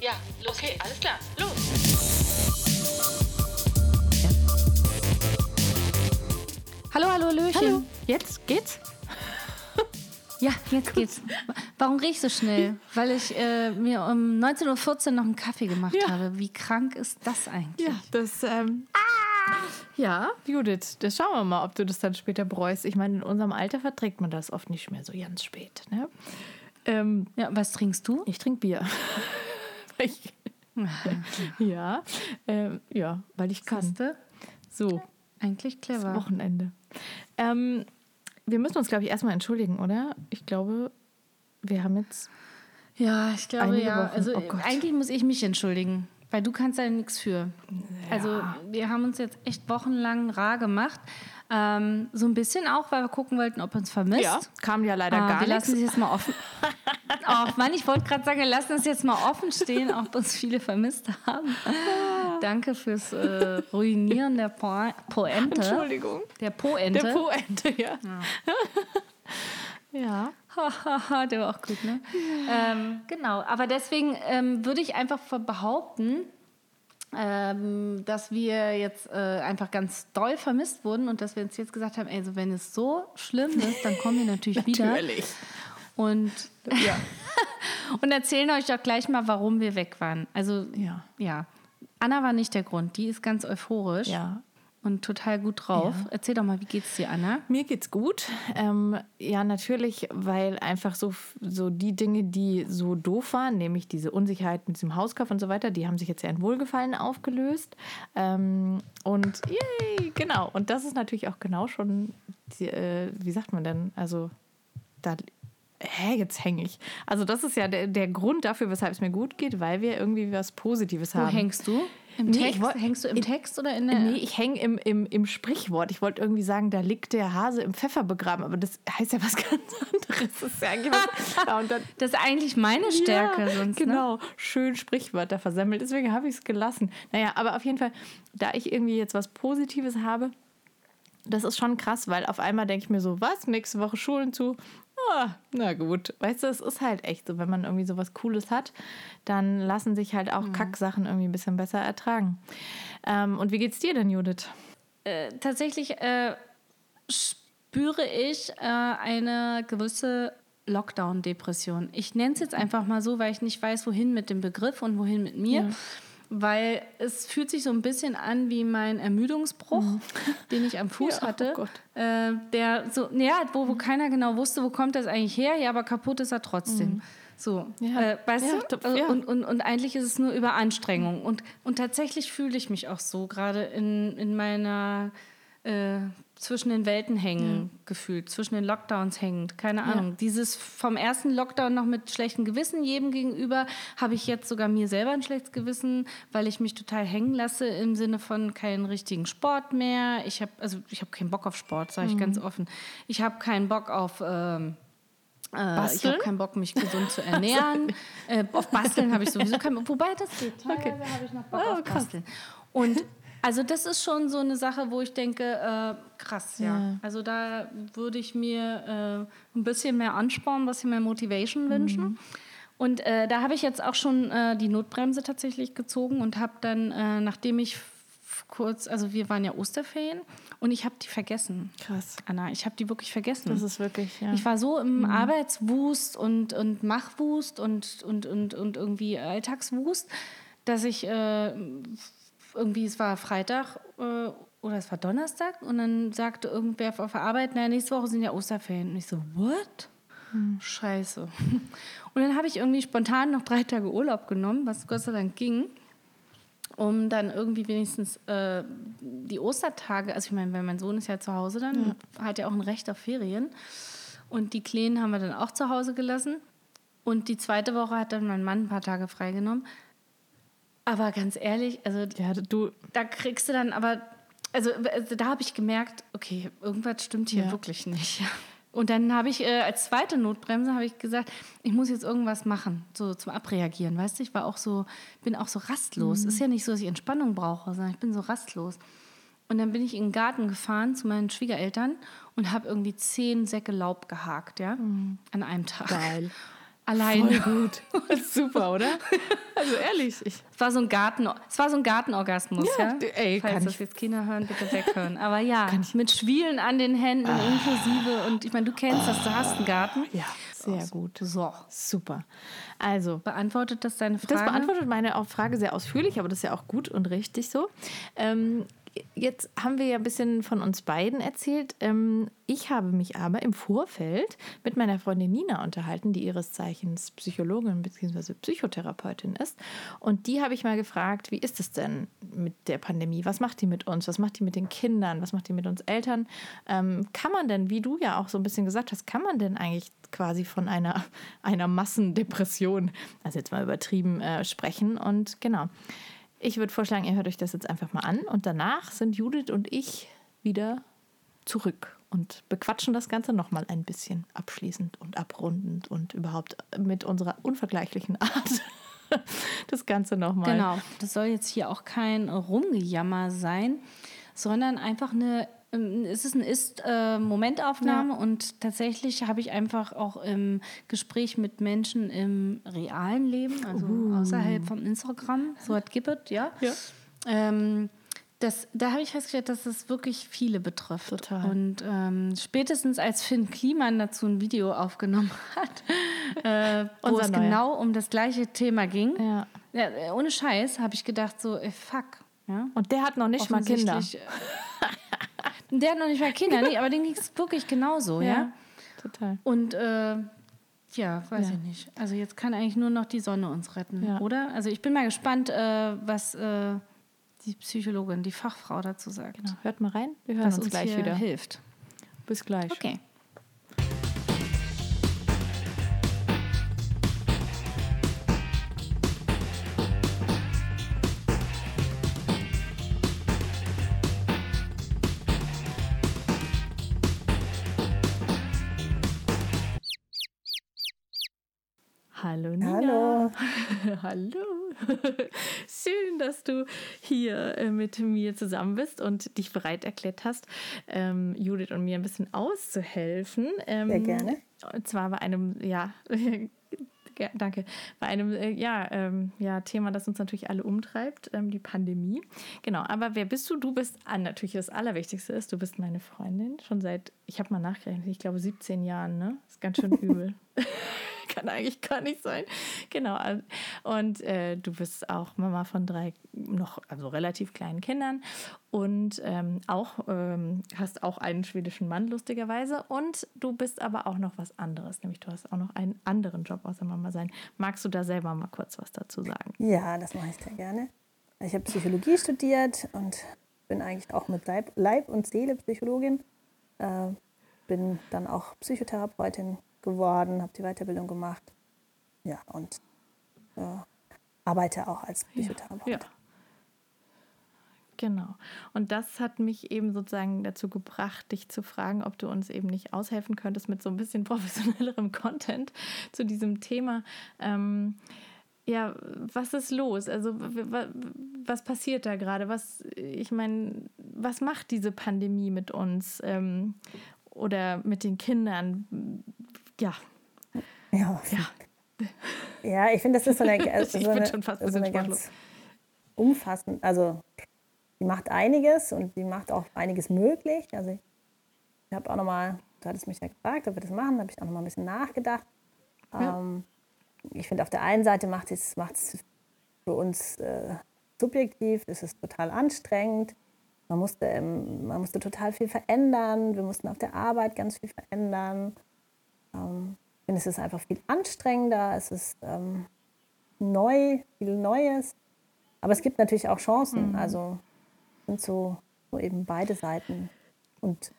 Ja, los Okay, geht's. alles klar. Los. Hallo, hallo, Löchen. Hallo. Jetzt geht's? Ja, jetzt geht's. Warum riech ich so schnell? Weil ich äh, mir um 19.14 Uhr noch einen Kaffee gemacht Ja. habe. Wie krank ist das eigentlich? Ja, das. Ähm, Ja, Judith, das schauen wir mal, ob du das dann später bereust. Ich meine, in unserem Alter verträgt man das oft nicht mehr so ganz spät. Ne? Ähm, Ja, was trinkst du? ich trinke Bier. Ich, ja, ähm, ja, weil ich kann. Siehste? So, Eigentlich clever. Wochenende. Ähm, wir müssen uns, glaube ich, erstmal entschuldigen, oder? Ich glaube, wir haben jetzt. Ja, ich glaube ja. Wochen. Also Oh eigentlich muss ich mich entschuldigen, weil du kannst da nichts für. Also wir haben uns jetzt echt wochenlang rar gemacht. Ähm, so ein bisschen auch, weil wir gucken wollten, ob uns vermisst. kam ja leider Ah, gar wir lassen es jetzt mal offen. oh Mann, ich wollte gerade sagen, wir lassen es jetzt mal offen stehen, ob uns viele vermisst haben. Danke fürs äh, Ruinieren der po Poente. Entschuldigung. Der Poente. Der Poente, ja. Ja. Hahaha, der war auch gut, ne? ähm, genau, aber deswegen ähm, würde ich einfach behaupten, ähm, dass wir jetzt äh, einfach ganz doll vermisst wurden und dass wir uns jetzt gesagt haben, ey, so wenn es so schlimm ist, dann kommen wir natürlich wieder. Natürlich. Und, Ja. und erzählen euch auch gleich mal, warum wir weg waren. Also, Ja. ja. Anna war nicht der Grund. Die ist ganz euphorisch Ja. Und total gut drauf. Erzähl doch mal, wie geht's dir, Anna? Mir geht's gut. Ähm, ja, natürlich, weil einfach so, so die Dinge, die so doof waren, nämlich diese Unsicherheit mit diesem Hauskauf und so weiter, die haben sich jetzt ja in Wohlgefallen aufgelöst. Ähm, und yay, genau. Und das ist natürlich auch genau schon, die, äh, wie sagt man denn? Also, da. Hä, jetzt hänge ich. Also, das ist ja der, der Grund dafür, weshalb es mir gut geht, weil wir irgendwie was Positives Wo haben. hängst du? Im Nee, ich Text? woll- hängst du im Text oder in der. Nee, ich hänge im, im, im Sprichwort. Ich wollte irgendwie sagen, da liegt der Hase im Pfeffer begraben, aber das heißt ja was ganz anderes. Das ist ja eigentlich was, ja, und dann, Das ist eigentlich meine Stärke ja, sonst. Ne? Genau, schön Sprichwörter versemmelt. Deswegen habe ich es gelassen. Naja, aber auf jeden Fall, da ich irgendwie jetzt was Positives habe, das ist schon krass, weil auf einmal denke ich mir so, was, nächste Woche Schulen zu? Ah, na gut. Weißt du, es ist halt echt so, wenn man irgendwie so was Cooles hat, dann lassen sich halt Mhm. auch Kacksachen irgendwie ein bisschen besser ertragen. Ähm, und wie geht's dir denn, Judith? Äh, tatsächlich äh, spüre ich äh, eine gewisse Lockdown-Depression. Ich nenne es jetzt einfach mal so, weil ich nicht weiß, wohin mit dem Begriff und wohin mit mir. Weil es fühlt sich so ein bisschen an wie mein Ermüdungsbruch, den ich am Fuß Ja, oh hatte. Gott. Äh, der so, ja, wo, wo keiner genau wusste, wo kommt das eigentlich her, ja, aber kaputt ist er trotzdem. So, Ja. äh, weißt Ja, du? Also. Und, und, und eigentlich ist es nur Überanstrengung. Und, und tatsächlich fühle ich mich auch so, gerade in, in meiner äh, zwischen den Welten hängen gefühlt, zwischen den Lockdowns hängend, keine Ahnung. Dieses vom ersten Lockdown noch mit schlechtem Gewissen jedem gegenüber, habe ich jetzt sogar mir selber ein schlechtes Gewissen, weil ich mich total hängen lasse im Sinne von keinen richtigen Sport mehr. Ich habe also ich habe keinen Bock auf Sport, sage ich ganz offen. Ich habe keinen Bock auf ähm, äh, ich Basteln? habe keinen Bock, mich gesund zu ernähren. äh, auf Basteln habe ich sowieso keinen Bock. Wobei das geht. Teilweise habe ich noch Bock Oh, auf. Basteln. Und also das ist schon so eine Sache, wo ich denke, äh, krass, ja. Ja. Also da würde ich mir äh, ein bisschen mehr Ansporn, ein bisschen mehr Motivation Mhm. wünschen. Und äh, da habe ich jetzt auch schon äh, die Notbremse tatsächlich gezogen und habe dann, äh, nachdem ich kurz, also wir waren ja Osterferien und ich habe die vergessen. Krass. Anna, ich habe die wirklich vergessen. Das ist wirklich, ja. Ich war so im Arbeitswust und, und Machwust und, und, und, und irgendwie Alltagswust, dass ich äh, irgendwie, es war Freitag äh, oder es war Donnerstag und dann sagte irgendwer auf der Arbeit, naja, nächste Woche sind ja Osterferien. Und ich so, what? Scheiße. Und dann habe ich irgendwie spontan noch drei Tage Urlaub genommen, was Gott sei Dank ging um dann irgendwie wenigstens äh, die Ostertage, also ich meine, wenn mein Sohn ist ja zu Hause dann, hat er auch ein Recht auf Ferien. Und die Kleinen haben wir dann auch zu Hause gelassen. Und die zweite Woche hat dann mein Mann ein paar Tage freigenommen. Aber ganz ehrlich, also Ja, du, da kriegst du dann aber, also, also da habe ich gemerkt, okay, irgendwas stimmt hier Ja. wirklich nicht. Und dann habe ich äh, als zweite Notbremse habe ich gesagt, ich muss jetzt irgendwas machen, so zum Abreagieren, weißt du? Ich war auch so, bin auch so rastlos. Ist ja nicht so, dass ich Entspannung brauche, sondern ich bin so rastlos. Und dann bin ich in den Garten gefahren zu meinen Schwiegereltern und habe irgendwie zehn Säcke Laub gehakt, ja, an einem Tag. geil. Alleine. Voll gut. Super, oder? Also ehrlich, ich, Es war so ein Garten, es war so ein Gartenorgasmus, ja. Ja, ey, Falls das ich- jetzt Kinder hören, bitte weghören. Aber ja, mit Schwielen an den Händen Ah. inklusive und ich meine, du kennst das, du hast einen Garten. ja, sehr gut. So, Super. Also, beantwortet das deine Frage? Das beantwortet meine Frage sehr ausführlich, aber das ist ja auch gut und richtig so. Ähm, jetzt haben wir ja ein bisschen von uns beiden erzählt. Ähm, ich habe mich aber im Vorfeld mit meiner Freundin Nina unterhalten, die ihres Zeichens Psychologin bzw. Psychotherapeutin ist. Und die habe ich mal gefragt, wie ist es denn mit der Pandemie? Was macht die mit uns? Was macht die mit den Kindern? Was macht die mit uns Eltern? Ähm, kann man denn, wie du ja auch so ein bisschen gesagt hast, kann man denn eigentlich quasi von einer, einer Massendepression, also jetzt mal übertrieben, äh, sprechen? Und genau. Ich würde vorschlagen, ihr hört euch das jetzt einfach mal an und danach sind Judith und ich wieder zurück und bequatschen das Ganze nochmal ein bisschen abschließend und abrundend und überhaupt mit unserer unvergleichlichen Art das Ganze nochmal. Genau, das soll jetzt hier auch kein Rumgejammer sein, sondern einfach eine, es ist eine Ist-Momentaufnahme und tatsächlich habe ich einfach auch im Gespräch mit Menschen im realen Leben, also außerhalb von Instagram, so hat Gibbet, ja. Ja. Ähm, das, da habe ich festgestellt, dass es wirklich viele betrifft. Total. Und ähm, spätestens als Finn Kliman dazu ein Video aufgenommen hat, äh, wo es neuer. genau um das gleiche Thema ging, Ja. ja, äh, ohne Scheiß habe ich gedacht, so, ey, fuck. Ja? Und der hat noch nicht mal Kinder. Äh, Der hat noch nicht mal Kinder, nee, aber dem ging es wirklich genauso, ja. total. Und äh, ja, weiß Ja. ich nicht. Also jetzt kann eigentlich nur noch die Sonne uns retten, Ja. oder? Also ich bin mal gespannt, äh, was äh, die Psychologin, die Fachfrau dazu sagt. Genau. Hört mal rein, wir hören Was uns, uns gleich hier wieder. hilft. Bis gleich. Okay. Hallo. Schön, dass du hier äh, mit mir zusammen bist und dich bereit erklärt hast, ähm, Judith und mir ein bisschen auszuhelfen. Ähm, Sehr gerne. Und zwar bei einem, ja, danke, bei einem äh, ja, ähm, ja, Thema, das uns natürlich alle umtreibt, ähm, die Pandemie. Genau, aber wer bist du? Du bist ah, natürlich das Allerwichtigste ist, du bist meine Freundin, schon seit, ich habe mal nachgerechnet, ich glaube 17 Jahren, ne? Ist ganz schön übel. Kann eigentlich gar nicht sein. Genau. Und äh, du bist auch Mama von drei noch, also relativ kleinen Kindern und ähm, auch ähm, hast auch einen schwedischen Mann, lustigerweise. Und du bist aber auch noch was anderes, nämlich du hast auch noch einen anderen Job außer Mama sein. Magst du da selber mal kurz was dazu sagen? Ja, das mache ich sehr gerne. Ich habe Psychologie studiert und bin eigentlich auch mit Leib, Leib und Seele Psychologin. Äh, bin dann auch Psychotherapeutin geworden, habe die Weiterbildung gemacht. Ja, und äh, arbeite auch als Psychotherapeut. Ja. Genau. Und das hat mich eben sozusagen dazu gebracht, dich zu fragen, ob du uns eben nicht aushelfen könntest mit so ein bisschen professionellerem Content zu diesem Thema. Ähm, ja, was ist los? Also was passiert da gerade? Was, ich meine, was macht diese Pandemie mit uns ähm, oder mit den Kindern? Ja, Ja, ja, ja ich finde, das ist so eine, Ich so eine, schon fast ein so eine ganz umfassend, also die macht einiges und die macht auch einiges möglich. Also ich, habe auch nochmal, du hattest mich ja gefragt, ob wir das machen, da habe ich auch nochmal ein bisschen nachgedacht. Ja. Ähm, ich finde, auf der einen Seite macht es macht es für uns äh, subjektiv, ist es total anstrengend. Man musste, ähm, man musste total viel verändern. Wir mussten auf der Arbeit ganz viel verändern. Ähm, ich finde, es ist einfach viel anstrengender. Es ist ähm, neu, viel Neues. Aber es gibt natürlich auch Chancen. Also es sind so, so eben beide Seiten. Und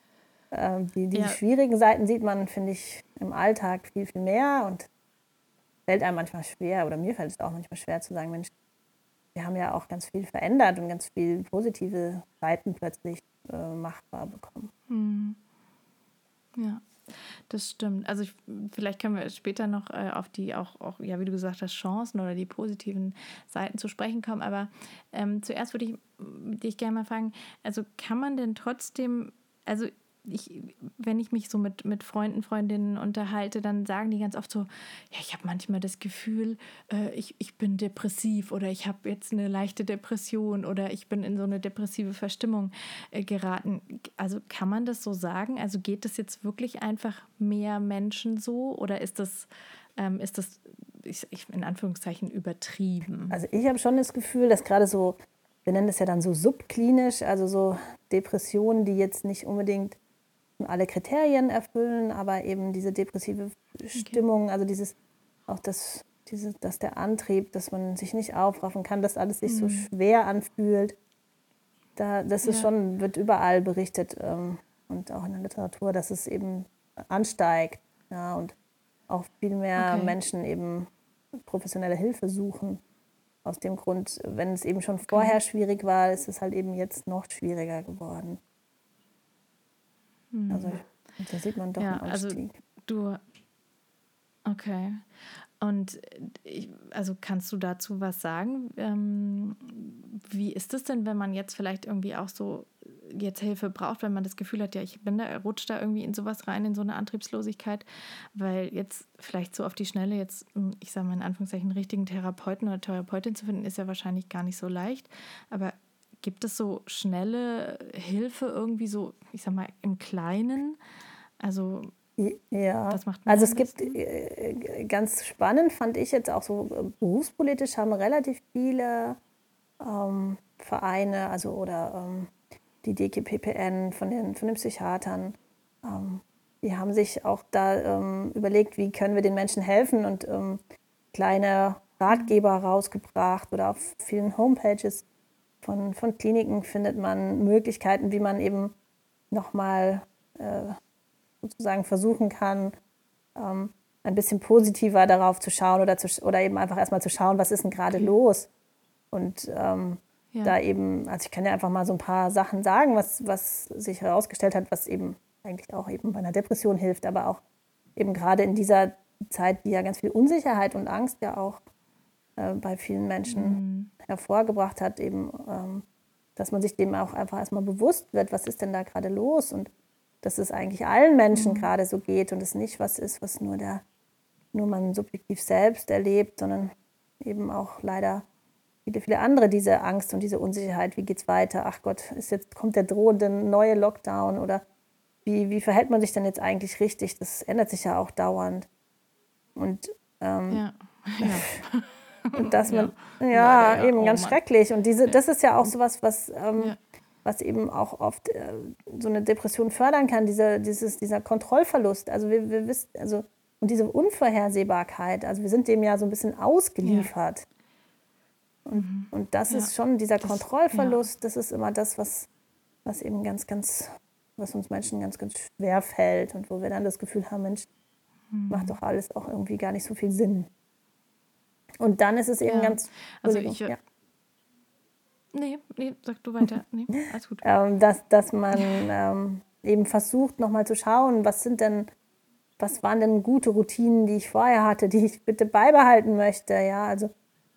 ähm, die, die Ja. schwierigen Seiten sieht man, finde ich, im Alltag viel, viel mehr. Und fällt einem manchmal schwer, oder mir fällt es auch manchmal schwer zu sagen, Mensch, wir haben ja auch ganz viel verändert und ganz viel positive Seiten plötzlich äh, machbar bekommen. Hm. Ja. Das stimmt. Also ich, vielleicht können wir später noch äh, auf die auch, auch, ja, wie du gesagt hast, Chancen oder die positiven Seiten zu sprechen kommen. Aber ähm, zuerst würde ich dich gerne mal fragen, also kann man denn trotzdem, also ich, wenn ich mich so mit, mit Freunden, Freundinnen unterhalte, dann sagen die ganz oft so, ja, ich habe manchmal das Gefühl, äh, ich, ich bin depressiv oder ich habe jetzt eine leichte Depression oder ich bin in so eine depressive Verstimmung äh, geraten. Also kann man das so sagen? Also geht es jetzt wirklich einfach mehr Menschen so oder ist das, ähm, ist das ich, ich, in Anführungszeichen übertrieben? Also ich habe schon das Gefühl, dass gerade so, wir nennen das ja dann so subklinisch, also so Depressionen, die jetzt nicht unbedingt alle Kriterien erfüllen, aber eben diese depressive Stimmung, okay. also dieses, auch das, diese, dass der Antrieb, dass man sich nicht aufraffen kann, dass alles sich mhm. so schwer anfühlt. Da, das ist ja. schon, wird überall berichtet ähm, und auch in der Literatur, dass es eben ansteigt. Ja, und auch viel mehr okay. Menschen eben professionelle Hilfe suchen. Aus dem Grund, wenn es eben schon vorher okay. schwierig war, ist es halt eben jetzt noch schwieriger geworden. Mhm. Also da sieht man doch ja, einen also Anstieg. Also du, okay. Und ich, also kannst du dazu was sagen? Ähm, wie ist es denn, wenn man jetzt vielleicht irgendwie auch so jetzt Hilfe braucht, wenn man das Gefühl hat, ja, ich bin da, rutscht da irgendwie in sowas rein, in so eine Antriebslosigkeit, weil jetzt vielleicht so auf die Schnelle jetzt, ich sage mal in Anführungszeichen, einen richtigen Therapeuten oder Therapeutin zu finden, ist ja wahrscheinlich gar nicht so leicht. Aber Gibt es so schnelle Hilfe irgendwie so, ich sag mal, im Kleinen? Also ja, also es gibt äh, ganz spannend, fand ich jetzt auch so äh, berufspolitisch haben relativ viele ähm, Vereine, also oder ähm, die DGPPN von den, von den Psychiatern, ähm, die haben sich auch da ähm, überlegt, wie können wir den Menschen helfen und ähm, kleine Ratgeber rausgebracht oder auf vielen Homepages von, von Kliniken findet man Möglichkeiten, wie man eben nochmal äh, sozusagen versuchen kann, ähm, ein bisschen positiver darauf zu schauen oder, zu, oder eben einfach erstmal zu schauen, was ist denn gerade los. Und ähm, ja. da eben, also ich kann ja einfach mal so ein paar Sachen sagen, was, was sich herausgestellt hat, was eben eigentlich auch eben bei einer Depression hilft, aber auch eben gerade in dieser Zeit, die ja ganz viel Unsicherheit und Angst ja auch äh, bei vielen Menschen mhm. hervorgebracht hat, eben, ähm, dass man sich dem auch einfach erstmal bewusst wird, was ist denn da gerade los und dass es eigentlich allen Menschen mhm. gerade so geht und es nicht was ist, was nur der, nur man subjektiv selbst erlebt, sondern eben auch leider viele, viele andere diese Angst und diese Unsicherheit, wie geht es weiter? Ach Gott, ist jetzt, kommt der drohende neue Lockdown oder wie, wie verhält man sich denn jetzt eigentlich richtig? Das ändert sich ja auch dauernd. Und ähm, ja. Ja. Und dass man, ja, ja, ja eben oh, ganz Mann. schrecklich. Und diese, das ist ja auch sowas, was, ähm, was eben auch oft äh, so eine Depression fördern kann, diese, dieses, dieser Kontrollverlust. Also wir, wir wissen, also und diese Unvorhersehbarkeit. Also wir sind dem ja so ein bisschen ausgeliefert. Und, mhm. und das ist schon dieser das, Kontrollverlust, das ist immer das, was, was eben ganz, ganz, was uns Menschen ganz, ganz schwer fällt und wo wir dann das Gefühl haben, Mensch, mhm. macht doch alles auch irgendwie gar nicht so viel Sinn. Und dann ist es eben ja. ganz. Also ich. Ja. Nee, nee, sag du weiter. Nee, alles gut. ähm, dass, dass man ähm, eben versucht, nochmal zu schauen, was sind denn, was waren denn gute Routinen, die ich vorher hatte, die ich bitte beibehalten möchte. Ja, also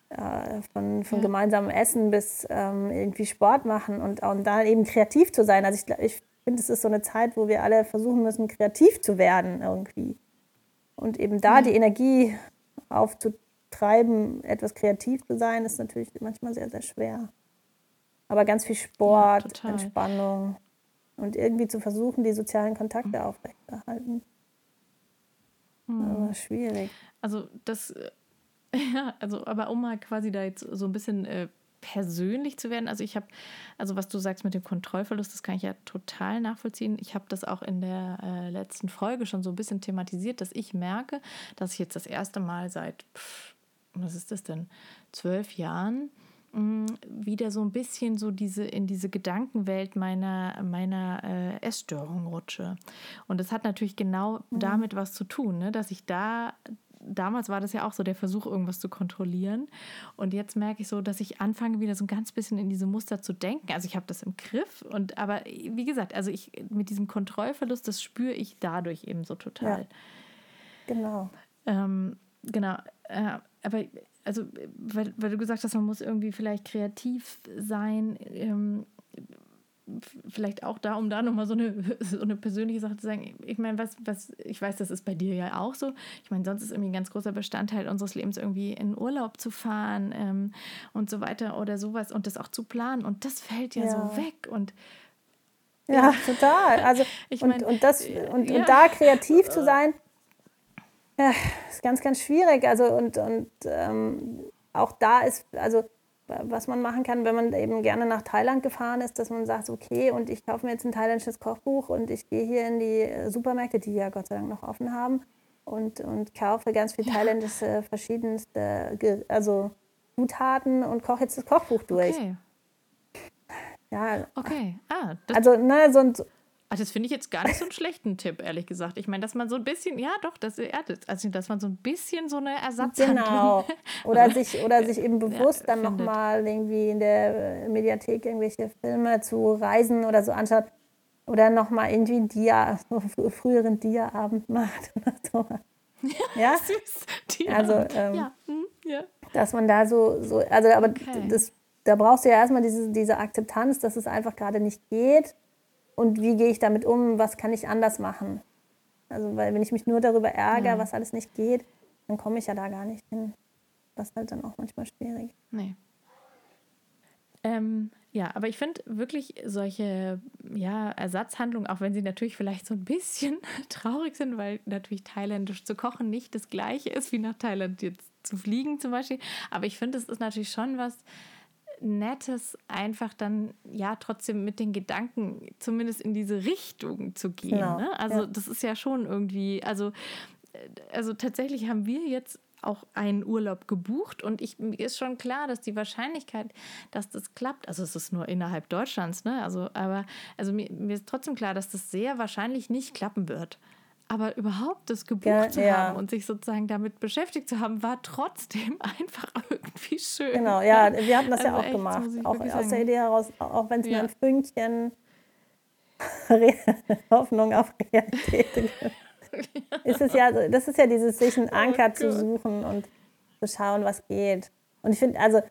äh, von, von ja. gemeinsamem Essen bis ähm, irgendwie Sport machen und, und da eben kreativ zu sein. Also ich, ich finde, es ist so eine Zeit, wo wir alle versuchen müssen, kreativ zu werden irgendwie. Und eben da ja. die Energie aufzuteilen treiben, etwas kreativ zu sein, ist natürlich manchmal sehr, sehr schwer. Aber ganz viel Sport, ja, Entspannung und irgendwie zu versuchen, die sozialen Kontakte mhm. aufrechterhalten. Mhm. Aber schwierig. Also das, äh, ja, also aber um mal quasi da jetzt so ein bisschen äh, persönlich zu werden. Also ich habe, also was du sagst mit dem Kontrollverlust, das kann ich ja total nachvollziehen. Ich habe das auch in der äh, letzten Folge schon so ein bisschen thematisiert, dass ich merke, dass ich jetzt das erste Mal seit pff, was ist das denn, zwölf Jahren mm, wieder so ein bisschen so diese in diese Gedankenwelt meiner meiner äh, Essstörung rutsche. Und das hat natürlich genau mhm. damit was zu tun, ne? dass ich da damals war das ja auch so der Versuch, irgendwas zu kontrollieren. Und jetzt merke ich so, dass ich anfange, wieder so ein ganz bisschen in diese Muster zu denken. Also ich habe das im Griff. Und aber wie gesagt, also ich mit diesem Kontrollverlust, das spüre ich dadurch eben so total. Ja. Genau. Ähm, genau. Äh, aber also, weil, weil du gesagt hast, man muss irgendwie vielleicht kreativ sein. Ähm, vielleicht auch da, um da nochmal so eine, so eine persönliche Sache zu sagen. Ich meine, was, was, ich weiß, das ist bei dir ja auch so. Ich meine, sonst ist irgendwie ein ganz großer Bestandteil unseres Lebens, irgendwie in Urlaub zu fahren ähm, und so weiter oder sowas und das auch zu planen. Und das fällt ja, ja. so weg. Und ja, ja, total. Also, ich mein, und, und, das, und, ja. und da kreativ zu sein, ja, ist ganz, ganz schwierig. Also, und, und ähm, auch da ist, also was man machen kann, wenn man eben gerne nach Thailand gefahren ist, dass man sagt, okay, und ich kaufe mir jetzt ein thailändisches Kochbuch und ich gehe hier in die äh, Supermärkte, die ja Gott sei Dank noch offen haben, und, und kaufe ganz viel ja. thailändische verschiedenste also Zutaten und koche jetzt das Kochbuch durch. Okay. Ja. Okay. Ah, also ne, so Ach, das finde ich jetzt gar nicht so einen schlechten Tipp, ehrlich gesagt. Ich meine, dass man so ein bisschen, ja doch, das, also dass man so ein bisschen so eine Ersatzhandlung... Genau. Oder sich, oder sich eben bewusst ja, dann nochmal irgendwie in der Mediathek irgendwelche Filme zu Reisen oder so anschaut. Oder nochmal irgendwie ein Dia, so früheren Dia-Abend macht oder so. Ja, süß. Dia also, ähm, ja. Hm, ja. dass man da so, so also aber okay. das, da brauchst du ja erstmal diese, diese Akzeptanz, dass es einfach gerade nicht geht und wie gehe ich damit um, was kann ich anders machen. Also, weil wenn ich mich nur darüber ärgere, ja. was alles nicht geht, dann komme ich ja da gar nicht hin. Das ist halt dann auch manchmal schwierig. Nee. Ähm, ja, aber ich finde wirklich solche ja, Ersatzhandlungen, auch wenn sie natürlich vielleicht so ein bisschen traurig sind, weil natürlich thailändisch zu kochen nicht das gleiche ist, wie nach Thailand jetzt zu fliegen zum Beispiel. Aber ich finde, es ist natürlich schon was, Nettes, einfach dann ja trotzdem mit den Gedanken zumindest in diese Richtung zu gehen. Genau, ne? Also ja. das ist ja schon irgendwie, also, äh, also tatsächlich haben wir jetzt auch einen Urlaub gebucht und ich, mir ist schon klar, dass die Wahrscheinlichkeit, dass das klappt, also es ist nur innerhalb Deutschlands, ne? Also, aber also mir, mir ist trotzdem klar, dass das sehr wahrscheinlich nicht klappen wird. Aber überhaupt das gebucht ja, zu ja. haben und sich sozusagen damit beschäftigt zu haben, war trotzdem einfach irgendwie schön. Genau, ja, wir hatten das also ja auch echt, gemacht. Auch aus sagen. der Idee heraus, auch wenn es ja. nur ein Fünkchen Hoffnung auf Realität ist es ja, das ist ja dieses sich einen Anker oh zu suchen und zu schauen, was geht. Und ich finde, also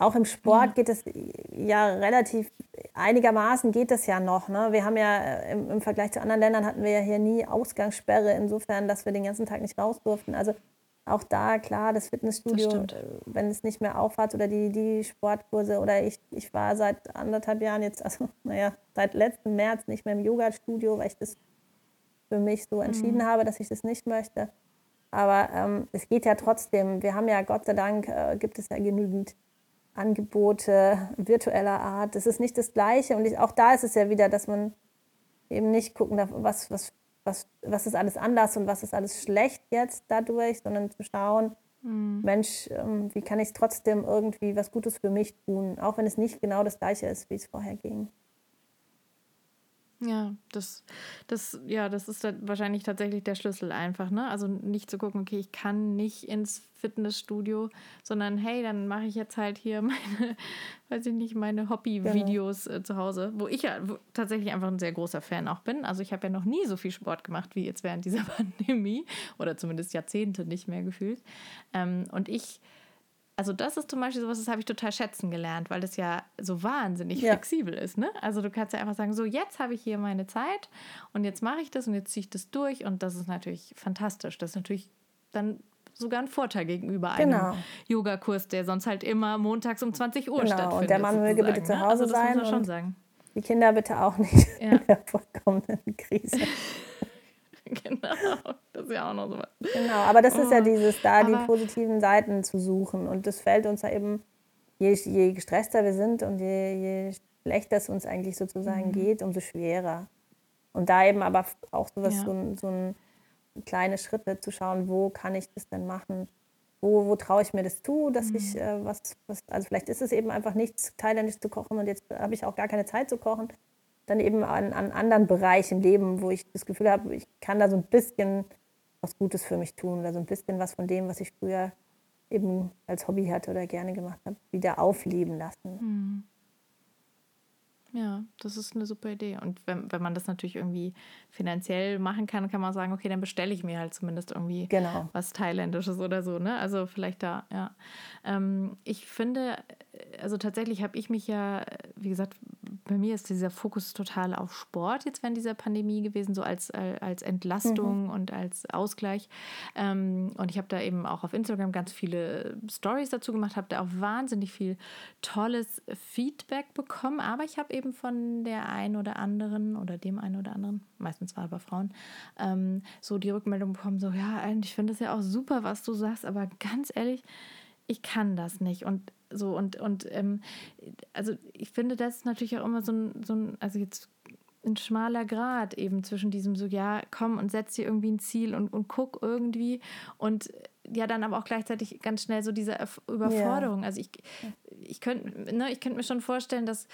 auch im Sport geht es ja relativ, einigermaßen geht es ja noch. Ne? Wir haben ja äh, im, im, Vergleich zu anderen Ländern hatten wir ja hier nie Ausgangssperre, insofern, dass wir den ganzen Tag nicht raus durften. Also auch da, klar, das Fitnessstudio, das wenn es nicht mehr aufhat oder die, die Sportkurse oder ich, ich war seit anderthalb Jahren jetzt, also naja, seit letzten März nicht mehr im Yoga-Studio, weil ich das für mich so entschieden mhm. habe, dass ich das nicht möchte. Aber ähm, es geht ja trotzdem. Wir haben ja Gott sei Dank, äh, gibt es ja genügend Angebote virtueller Art. Das ist nicht das Gleiche. Und ich, auch da ist es ja wieder, dass man eben nicht gucken darf, was, was, was, was ist alles anders und was ist alles schlecht jetzt dadurch, sondern zu schauen, mhm. Mensch, ähm, wie kann ich trotzdem irgendwie was Gutes für mich tun, auch wenn es nicht genau das Gleiche ist, wie es vorher ging. Ja, das, das, ja, das ist wahrscheinlich tatsächlich der Schlüssel einfach, ne? Also nicht zu gucken, okay, ich kann nicht ins Fitnessstudio, sondern hey, dann mache ich jetzt halt hier meine, weiß ich nicht, meine Hobby-Videos genau. zu Hause, wo ich ja tatsächlich einfach ein sehr großer Fan auch bin. Also ich habe ja noch nie so viel Sport gemacht wie jetzt während dieser Pandemie oder zumindest Jahrzehnte nicht mehr gefühlt. Ähm, und ich also das ist zum Beispiel sowas, das habe ich total schätzen gelernt, weil das ja so wahnsinnig ja. flexibel ist. Ne? Also du kannst ja einfach sagen, so jetzt habe ich hier meine Zeit und jetzt mache ich das und jetzt ziehe ich das durch und das ist natürlich fantastisch. Das ist natürlich dann sogar ein Vorteil gegenüber genau. einem Yogakurs, der sonst halt immer montags um 20 Uhr genau. stattfindet. Und der Mann möge bitte zu ne? Hause also sein. Muss man schon sagen. Die Kinder bitte auch nicht ja. in der vollkommenen Krise. genau, das ist ja auch noch so was. Genau, aber das ist ja oh. dieses, da aber die positiven Seiten zu suchen. Und das fällt uns ja eben, je, je gestresster wir sind und je, je schlechter es uns eigentlich sozusagen mhm. geht, umso schwerer. Und da eben aber auch sowas, ja. so, ein, so ein kleine Schritte zu schauen, wo kann ich das denn machen? Wo, wo traue ich mir das zu, dass mhm. ich äh, was, was, also vielleicht ist es eben einfach nichts, thailändisch zu kochen und jetzt habe ich auch gar keine Zeit zu kochen dann eben an, an anderen Bereichen leben, wo ich das Gefühl habe, ich kann da so ein bisschen was Gutes für mich tun oder so ein bisschen was von dem, was ich früher eben als Hobby hatte oder gerne gemacht habe, wieder aufleben lassen. Mhm. Ja, das ist eine super Idee. Und wenn, wenn man das natürlich irgendwie finanziell machen kann, kann man sagen, okay, dann bestelle ich mir halt zumindest irgendwie genau. was Thailändisches oder so, ne? Also vielleicht da, ja. Ähm, ich finde, also tatsächlich habe ich mich ja, wie gesagt, bei mir ist dieser Fokus total auf Sport jetzt während dieser Pandemie gewesen, so als, als Entlastung mhm. und als Ausgleich. Ähm, und ich habe da eben auch auf Instagram ganz viele Stories dazu gemacht, habe da auch wahnsinnig viel tolles Feedback bekommen. Aber ich habe eben von der einen oder anderen oder dem einen oder anderen, meistens war aber Frauen, ähm, so die Rückmeldung bekommen, so ja, ich finde es ja auch super, was du sagst, aber ganz ehrlich, ich kann das nicht. Und so und, und ähm, also ich finde, das ist natürlich auch immer so ein, so ein, also jetzt ein schmaler Grad eben zwischen diesem so, ja, komm und setz dir irgendwie ein Ziel und, und guck irgendwie und ja, dann aber auch gleichzeitig ganz schnell so diese Überforderung. Ja. Also ich, ich könnte ne, könnt mir schon vorstellen, dass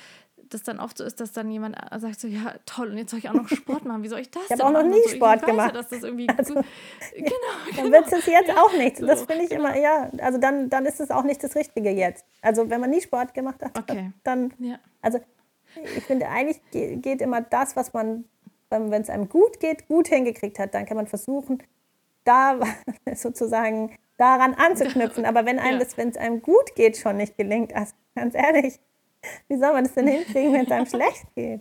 das dann oft so ist, dass dann jemand sagt so, ja toll, und jetzt soll ich auch noch Sport machen. Wie soll ich das Ich habe auch noch nie so, Sport gemacht. Ja, dass das irgendwie also, genau, genau. Dann wird es jetzt ja, auch nichts. So, das finde ich genau. immer, ja, also dann, dann ist es auch nicht das Richtige jetzt. Also wenn man nie Sport gemacht hat, okay. dann, ja. also ich finde eigentlich geht immer das, was man, wenn es einem gut geht, gut hingekriegt hat, dann kann man versuchen, da sozusagen daran anzuknüpfen. Aber wenn einem das, wenn es einem gut geht, schon nicht gelingt, also ganz ehrlich, wie soll man das denn hinkriegen, wenn es einem schlecht geht?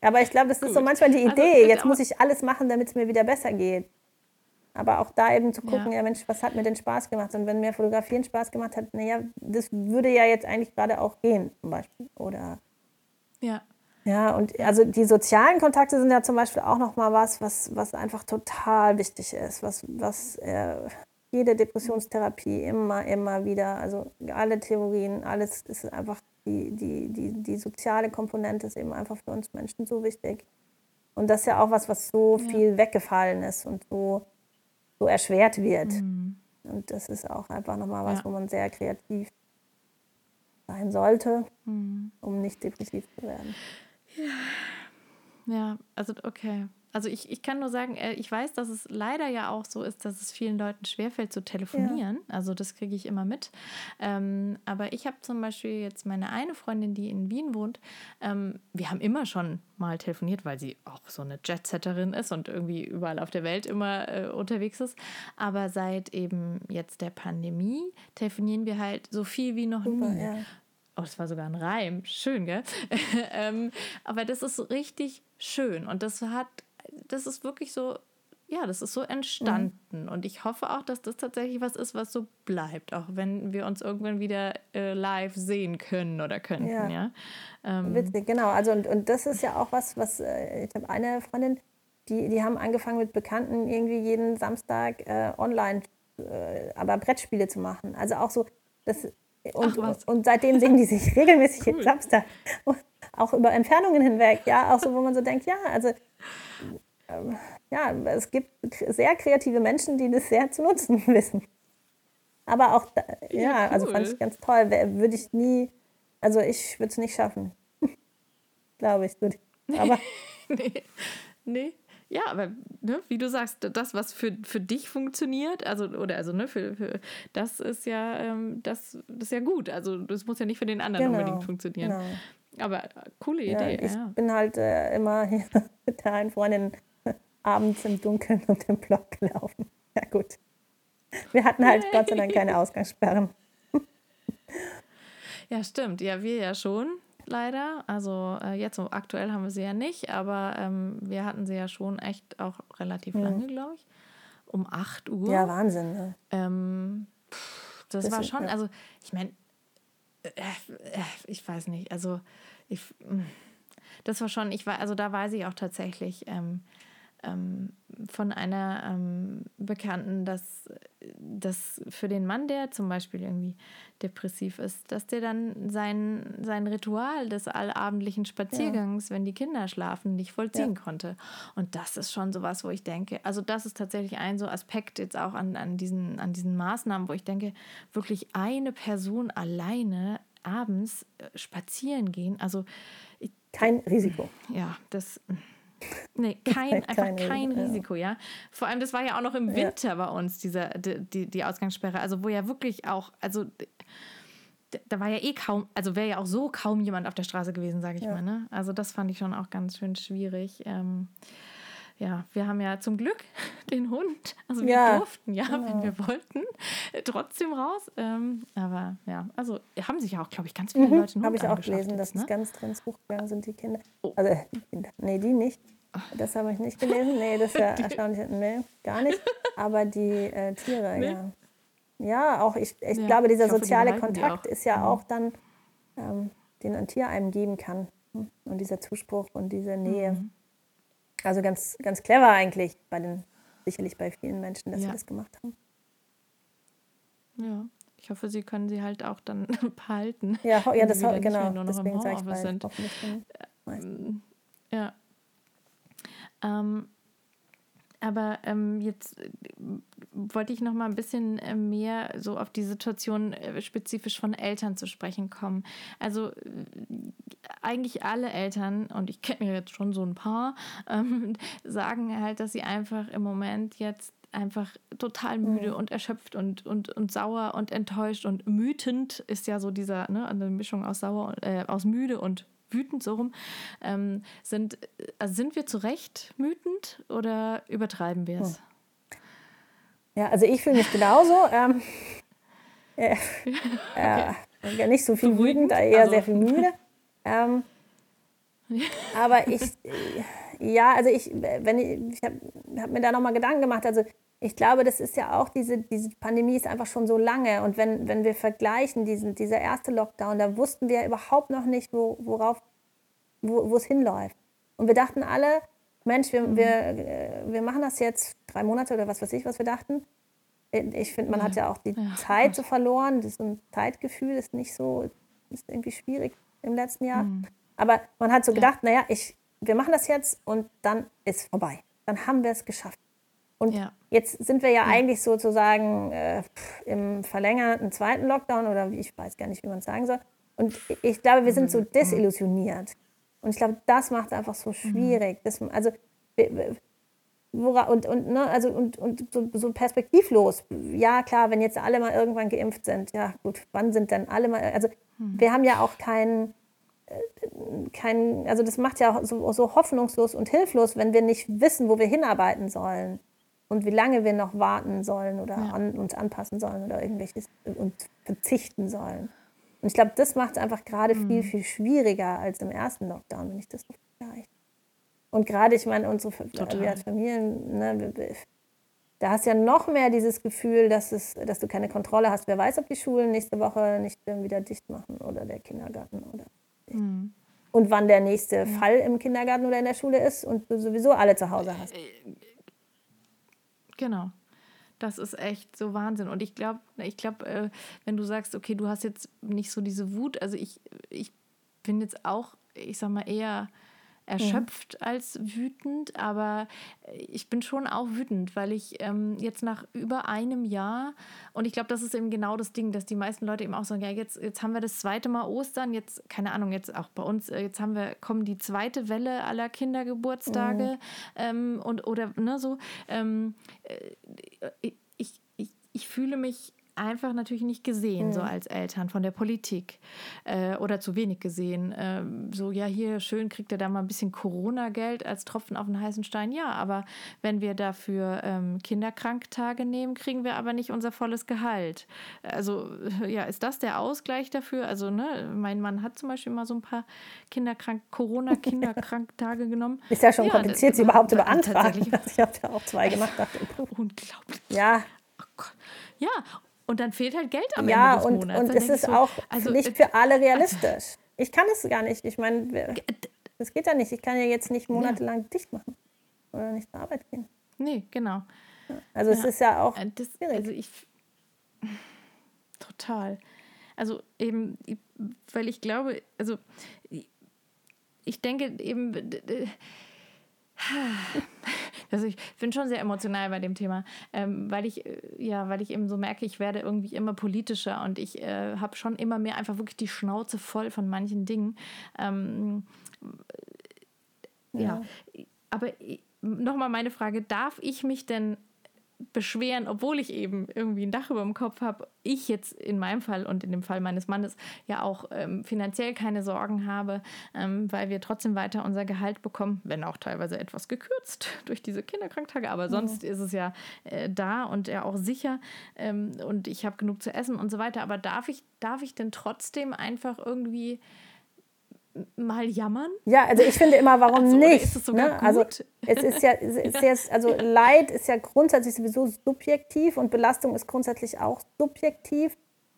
Aber ich glaube, das ist Gut. so manchmal die also, Idee. Also, Jetzt muss ich alles machen, damit es mir wieder besser geht. Aber auch da eben zu gucken, ja. ja. Mensch, was hat mir denn Spaß gemacht? Und wenn mir Fotografieren Spaß gemacht hat, naja, das würde ja jetzt eigentlich gerade auch gehen, zum Beispiel. Oder ja. Ja, und also die sozialen Kontakte sind ja zum Beispiel auch nochmal was, was, was einfach total wichtig ist, was, was äh, jede Depressionstherapie immer, immer wieder, also alle Theorien, alles ist einfach die, die, die, die soziale Komponente ist eben einfach für uns Menschen so wichtig. Und das ist ja auch was, was so ja. viel weggefallen ist und so, so erschwert wird. Mhm. Und das ist auch einfach nochmal was, ja. wo man sehr kreativ sein sollte, mhm. um nicht depressiv zu werden. Ja, ja also okay. Also ich, ich kann nur sagen, äh, ich weiß, dass es leider ja auch so ist, dass es vielen Leuten schwerfällt zu telefonieren. Ja. Also das kriege ich immer mit. Ähm, aber ich habe zum Beispiel jetzt meine eine Freundin, die in Wien wohnt. Ähm, wir haben immer schon mal telefoniert, weil sie auch so eine Jetsetterin ist und irgendwie überall auf der Welt immer äh, unterwegs ist. Aber seit eben jetzt der Pandemie telefonieren wir halt so viel wie noch Super, nie. Ja. Oh, das war sogar ein Reim. Schön, gell? ähm, aber das ist richtig schön und das hat das ist wirklich so, ja, das ist so entstanden. Mhm. Und ich hoffe auch, dass das tatsächlich was ist, was so bleibt, auch wenn wir uns irgendwann wieder äh, live sehen können oder könnten, ja. ja? Ähm, Witzig, genau. Also und, und das ist ja auch was, was äh, ich habe eine Freundin, die, die haben angefangen mit Bekannten irgendwie jeden Samstag äh, online, äh, aber Brettspiele zu machen. Also auch so, das und, und seitdem sehen die sich regelmäßig cool. jeden Samstag. Auch über Entfernungen hinweg, ja, auch so, wo man so denkt, ja, also ähm, ja, es gibt sehr kreative Menschen, die das sehr zu nutzen wissen. Aber auch, ja, ja cool. also fand ich ganz toll. Würde ich nie, also ich würde es nicht schaffen. Glaube ich. Aber. nee. nee. Ja, aber ne, wie du sagst, das, was für, für dich funktioniert, also, oder also, ne, für, für das ist ja, ähm, das, das ist ja gut. Also das muss ja nicht für den anderen genau, unbedingt funktionieren. Genau. Aber coole Idee. Ja, ich ja. bin halt äh, immer mit der einen Freundin abends im Dunkeln um den Block gelaufen. Ja, gut. Wir hatten halt Gott sei Dank keine Ausgangssperren. Ja, stimmt. Ja, wir ja schon, leider. Also äh, jetzt so aktuell haben wir sie ja nicht, aber ähm, wir hatten sie ja schon echt auch relativ mhm. lange, glaube ich. Um 8 Uhr. Ja, Wahnsinn. Ne? Ähm, pff, das, das, war schon, ja. also ich meine, äh, äh, ich weiß nicht, also ich, das war schon, ich war, also da weiß ich auch tatsächlich, ähm, ähm, von einer ähm, Bekannten, dass das für den Mann, der zum Beispiel irgendwie depressiv ist, dass der dann sein, sein Ritual des allabendlichen Spaziergangs, ja. wenn die Kinder schlafen, nicht vollziehen ja. konnte. Und das ist schon sowas, wo ich denke, also das ist tatsächlich ein so Aspekt jetzt auch an, an, diesen, an diesen Maßnahmen, wo ich denke, wirklich eine Person alleine abends äh, spazieren gehen, also kein Risiko. Ja, das Nee, kein, einfach Kein kein Risiko, ja. Ja. Vor allem, das war ja auch noch im Winter bei uns, dieser, die, die, Ausgangssperre. Also, wo ja wirklich auch, also da war ja eh kaum, also wäre ja auch so kaum jemand auf der Straße gewesen, sage ich mal. Ne? Also, das fand ich schon auch ganz schön schwierig. Ähm, ja, wir haben ja zum Glück den Hund. Also wir Ja, durften ja, wenn wir wollten, trotzdem raus. Ähm, aber ja, also haben sich ja auch, glaube ich, ganz viele Leute einen Habe Mhm. ich auch gelesen, dass jetzt, ne? es ganz drin ins Buch gegangen sind, die Kinder. Oh. Also. Nee, die nicht. Das habe ich nicht gelesen. Nee, das ist ja erstaunlich. Nee, gar nicht. Aber die äh, Tiere, Nee? ja. Ja, auch ich, ich Ja, glaube, dieser ich hoffe, soziale Kontakt ist ja Mhm. auch dann, ähm, den ein Tier einem geben kann. hm? Und dieser Zuspruch und diese Nähe. Mhm. Also ganz, ganz clever eigentlich bei den, sicherlich bei vielen Menschen, dass sie Ja. das gemacht haben. Ja, ich hoffe, sie können sie halt auch dann behalten. Ja, ja das sie genau. mehr nur noch im Deswegen ich Homeoffice sind. meistens. Ja. Ähm, aber ähm, jetzt äh, wollte ich noch mal ein bisschen äh, mehr so auf die Situation äh, spezifisch von Eltern zu sprechen kommen. Also eigentlich alle Eltern, und ich kenne ja jetzt schon so ein paar, ähm, sagen halt, dass sie einfach im Moment jetzt einfach total müde und erschöpft und, und, und sauer und enttäuscht und wütend ist ja so dieser, ne, eine Mischung aus sauer, äh, aus müde und wütend so rum. Ähm, sind, also sind wir zu Recht wütend oder übertreiben wir es? Ja, also ich fühle mich genauso. Ähm, äh, äh, nicht so viel Beruhigend, wütend, eher also- sehr viel müde. Ähm, aber ich, äh, ja, also ich, wenn ich, ich habe hab mir da nochmal Gedanken gemacht. Also ich glaube, das ist ja auch, diese, diese Pandemie ist einfach schon so lange. Und wenn, wenn wir vergleichen, diesen, dieser erste Lockdown, da wussten wir überhaupt noch nicht, wo, worauf, wo, es hinläuft. Und wir dachten alle, Mensch, wir, wir, äh, wir machen das jetzt drei Monate oder was weiß ich, was wir dachten. Ich finde, man hat ja auch die Ja. Zeit so verloren. Das ist so ein Zeitgefühl ist nicht so, ist irgendwie schwierig im letzten Jahr. Aber man hat so gedacht, naja, ich, wir machen das jetzt und dann ist vorbei. Dann haben wir es geschafft. Und Ja. jetzt sind wir ja, eigentlich sozusagen äh, im verlängerten zweiten Lockdown oder wie, ich weiß gar nicht, wie man es sagen soll. Und ich glaube, wir sind so desillusioniert. Und ich glaube, das macht es einfach so schwierig. Das, also, wora, und, und, ne, also, und, und so, so perspektivlos. Ja, klar, wenn jetzt alle mal irgendwann geimpft sind, ja gut, wann sind denn alle mal, also wir haben ja auch keinen, kein, also das macht ja auch so, so hoffnungslos und hilflos, wenn wir nicht wissen, wo wir hinarbeiten sollen und wie lange wir noch warten sollen oder an, uns anpassen sollen oder irgendwelches und verzichten sollen. Und ich glaube, das macht es einfach gerade viel, viel schwieriger als im ersten Lockdown, wenn ich das so vergleiche. Und gerade, ich meine, unsere Fa- Total. wir als Familien, ne, wir- wir- da hast du ja noch mehr dieses Gefühl, dass, es, dass du keine Kontrolle hast. Wer weiß, ob die Schulen nächste Woche nicht wieder dicht machen oder der Kindergarten oder und wann der nächste Fall im Kindergarten oder in der Schule ist und du sowieso alle zu Hause hast. Genau. Das ist echt so Wahnsinn. Und ich glaube, ich glaube, äh, wenn du sagst, okay, du hast jetzt nicht so diese Wut, also ich, ich bin jetzt auch, ich sag mal, eher erschöpft als wütend, aber ich bin schon auch wütend, weil ich ähm, jetzt nach über einem Jahr und ich glaube, das ist eben genau das Ding, dass die meisten Leute eben auch sagen, ja, jetzt, jetzt haben wir das zweite Mal Ostern, jetzt, keine Ahnung, jetzt auch bei uns, äh, jetzt haben wir, kommen die zweite Welle aller Kindergeburtstage ähm, und oder ne, so. Ähm, äh, ich, ich, ich fühle mich einfach natürlich nicht gesehen, so als Eltern von der Politik äh, oder zu wenig gesehen. Ähm, so, ja, hier schön kriegt er da mal ein bisschen Corona-Geld als Tropfen auf den heißen Stein. Ja, aber wenn wir dafür ähm, Kinderkranktage nehmen, kriegen wir aber nicht unser volles Gehalt. Also, ja, ist das der Ausgleich dafür? Also, ne, mein Mann hat zum Beispiel mal so ein paar Kinderkrank Corona-Kinderkranktage genommen. Ist ja schon Ja, kompliziert, das- sie überhaupt zu beantragen. ich habe ja auch zwei gemacht. Dachte. Unglaublich. ja, Oh. Ja, und dann fehlt halt Geld am ja Ende des und, Monats. und Dann es ist so, auch also, nicht äh, für alle realistisch. Ich kann es gar nicht. Ich meine, das geht ja nicht. Ich kann ja jetzt nicht monatelang dicht machen oder nicht zur Arbeit gehen. Nee, genau. Also es Ja. ist ja auch Äh, Das, schwierig. also ich total. Also eben, weil ich glaube, also ich- denke eben, also ich bin schon sehr emotional bei dem Thema, ähm, weil ich äh, ja, weil ich eben so merke, ich werde irgendwie immer politischer und ich äh, habe schon immer mehr einfach wirklich die Schnauze voll von manchen Dingen. Ähm, ja. aber nochmal meine Frage, darf ich mich denn beschweren, obwohl ich eben irgendwie ein Dach über dem Kopf habe, ich jetzt in meinem Fall und in dem Fall meines Mannes ja auch ähm, finanziell keine Sorgen habe, ähm, weil wir trotzdem weiter unser Gehalt bekommen, wenn auch teilweise etwas gekürzt durch diese Kinderkranktage, aber sonst mhm. ist es ja äh, da und ja auch sicher ähm, und ich habe genug zu essen und so weiter. Aber darf ich, darf ich denn trotzdem einfach irgendwie mal jammern? Ja, also ich finde immer, warum also, nicht? Ist es sogar ne? Also es ist ja, es ist ja, also Leid ist ja grundsätzlich sowieso subjektiv und Belastung ist grundsätzlich auch subjektiv.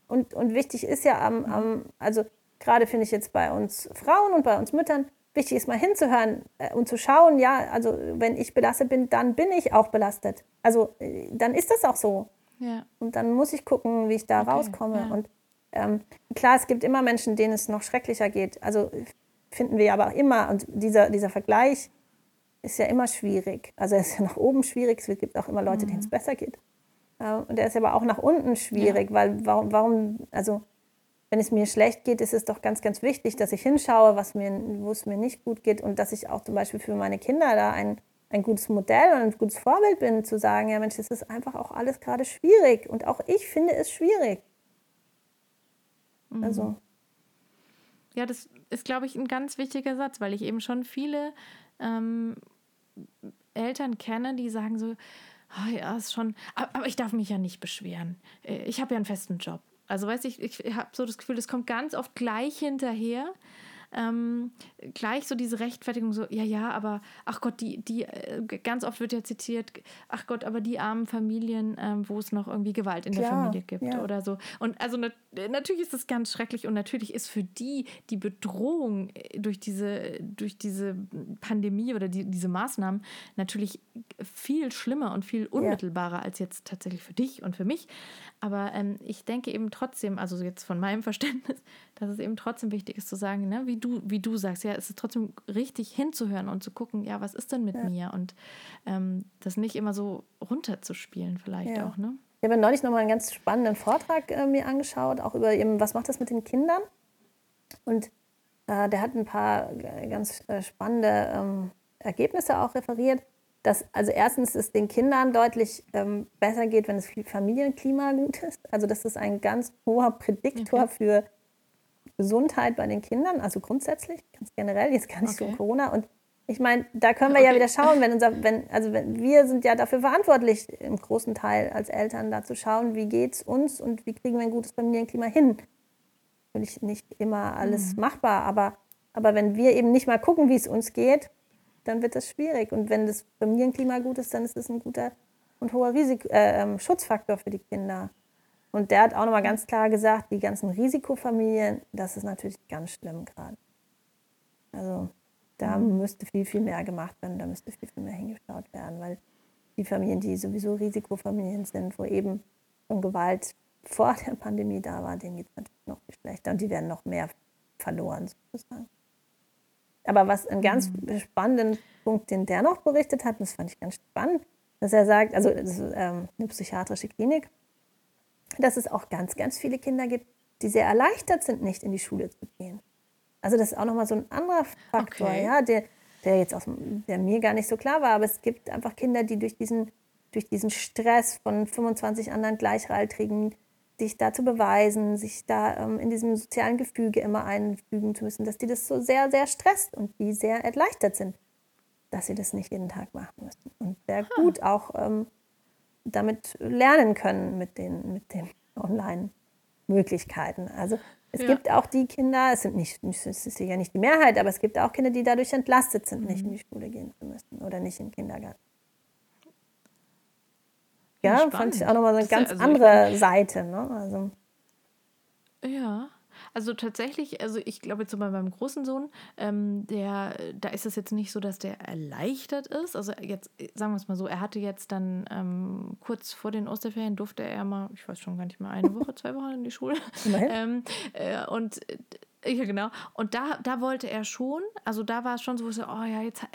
Und, und wichtig ist ja am, am also gerade finde ich jetzt bei uns Frauen und bei uns Müttern, wichtig ist mal hinzuhören äh, und zu schauen, ja, also wenn ich belastet bin, dann bin ich auch belastet. Also äh, dann ist das auch so. Ja. Und dann muss ich gucken, wie ich da okay, rauskomme. Ja. Und ähm, klar, es gibt immer Menschen, denen es noch schrecklicher geht. Also finden wir aber auch immer. Und dieser, dieser Vergleich ist ja immer schwierig. Also er ist ja nach oben schwierig. Es gibt auch immer Leute, mhm. denen es besser geht. Äh, und er ist aber auch nach unten schwierig, ja. weil warum, warum, also wenn es mir schlecht geht, ist es doch ganz, ganz wichtig, dass ich hinschaue, was mir, wo es mir nicht gut geht und dass ich auch zum Beispiel für meine Kinder da ein, ein gutes Modell und ein gutes Vorbild bin, zu sagen, ja Mensch, es ist einfach auch alles gerade schwierig und auch ich finde es schwierig. Mhm. Also. Ja, das ist, glaube ich, ein ganz wichtiger Satz, weil ich eben schon viele ähm, Eltern kenne, die sagen so, oh, ja, ist schon, aber ich darf mich ja nicht beschweren. Äh, ich habe ja einen festen Job. Also weiß ich, ich habe so das Gefühl, das kommt ganz oft gleich hinterher ähm, gleich so diese Rechtfertigung so, ja, ja, aber ach Gott, die, die, äh, ganz oft wird ja zitiert, ach Gott, aber die armen Familien, ähm, wo es noch irgendwie Gewalt in Klar, der Familie gibt ja. oder so. Und also nat natürlich ist das ganz schrecklich und natürlich ist für die die Bedrohung äh, durch diese, durch diese Pandemie oder die, diese Maßnahmen natürlich viel schlimmer und viel unmittelbarer ja. als jetzt tatsächlich für dich und für mich. Aber ähm, ich denke eben trotzdem, also jetzt von meinem Verständnis, dass es eben trotzdem wichtig ist zu sagen, ne, wie du, wie du sagst, ja, es ist trotzdem richtig hinzuhören und zu gucken, ja, was ist denn mit ja. mir? Und ähm, das nicht immer so runterzuspielen, vielleicht ja. auch, ne? Ich habe neulich nochmal einen ganz spannenden Vortrag äh, mir angeschaut, auch über eben, was macht das mit den Kindern? Und äh, der hat ein paar äh, ganz äh, spannende ähm, Ergebnisse auch referiert dass also erstens es den Kindern deutlich ähm, besser geht, wenn das Familienklima gut ist. Also das ist ein ganz hoher Prädiktor okay. für Gesundheit bei den Kindern, also grundsätzlich, ganz generell, jetzt gar nicht okay. so Corona. Und ich meine, da können wir okay. ja wieder schauen, wenn unser, wenn, also wenn, wir sind ja dafür verantwortlich, im großen Teil als Eltern da zu schauen, wie geht es uns und wie kriegen wir ein gutes Familienklima hin. Natürlich nicht immer alles mhm. machbar, aber, aber wenn wir eben nicht mal gucken, wie es uns geht, dann wird das schwierig. Und wenn das Familienklima gut ist, dann ist das ein guter und hoher Risiko, äh, ähm, Schutzfaktor für die Kinder. Und der hat auch nochmal ganz klar gesagt, die ganzen Risikofamilien, das ist natürlich ganz schlimm gerade. Also da mhm. müsste viel, viel mehr gemacht werden, da müsste viel, viel mehr hingeschaut werden, weil die Familien, die sowieso Risikofamilien sind, wo eben schon Gewalt vor der Pandemie da war, denen geht es natürlich noch viel schlechter und die werden noch mehr verloren sozusagen. Aber was einen ganz mhm. spannenden Punkt, den der noch berichtet hat, das fand ich ganz spannend, dass er sagt, also das ist, ähm, eine psychiatrische Klinik, dass es auch ganz, ganz viele Kinder gibt, die sehr erleichtert sind, nicht in die Schule zu gehen. Also das ist auch nochmal so ein anderer Faktor, okay. ja, der, der jetzt aus, der mir gar nicht so klar war, aber es gibt einfach Kinder, die durch diesen, durch diesen Stress von 25 anderen Gleichaltrigen sich da zu beweisen, sich da ähm, in diesem sozialen Gefüge immer einfügen zu müssen, dass die das so sehr, sehr stresst und die sehr erleichtert sind, dass sie das nicht jeden Tag machen müssen und sehr hm. gut auch ähm, damit lernen können mit den, mit den Online-Möglichkeiten. Also es ja. gibt auch die Kinder, es sind nicht, es ist ja nicht die Mehrheit, aber es gibt auch Kinder, die dadurch entlastet sind, mhm. nicht in die Schule gehen zu müssen oder nicht in den Kindergarten. Ja, Spannend. fand ich auch nochmal so eine ganz also andere Seite. Ne? Also. Ja. Also tatsächlich, also ich glaube jetzt so bei meinem großen Sohn, ähm, der, da ist es jetzt nicht so, dass der erleichtert ist. Also jetzt, sagen wir es mal so, er hatte jetzt dann ähm, kurz vor den Osterferien durfte er mal, ich weiß schon gar nicht mehr, eine Woche, zwei Wochen in die Schule. ähm, äh, und äh, ja, genau. Und da, da wollte er schon, also da war es schon so, wo ich so, oh ja, jetzt,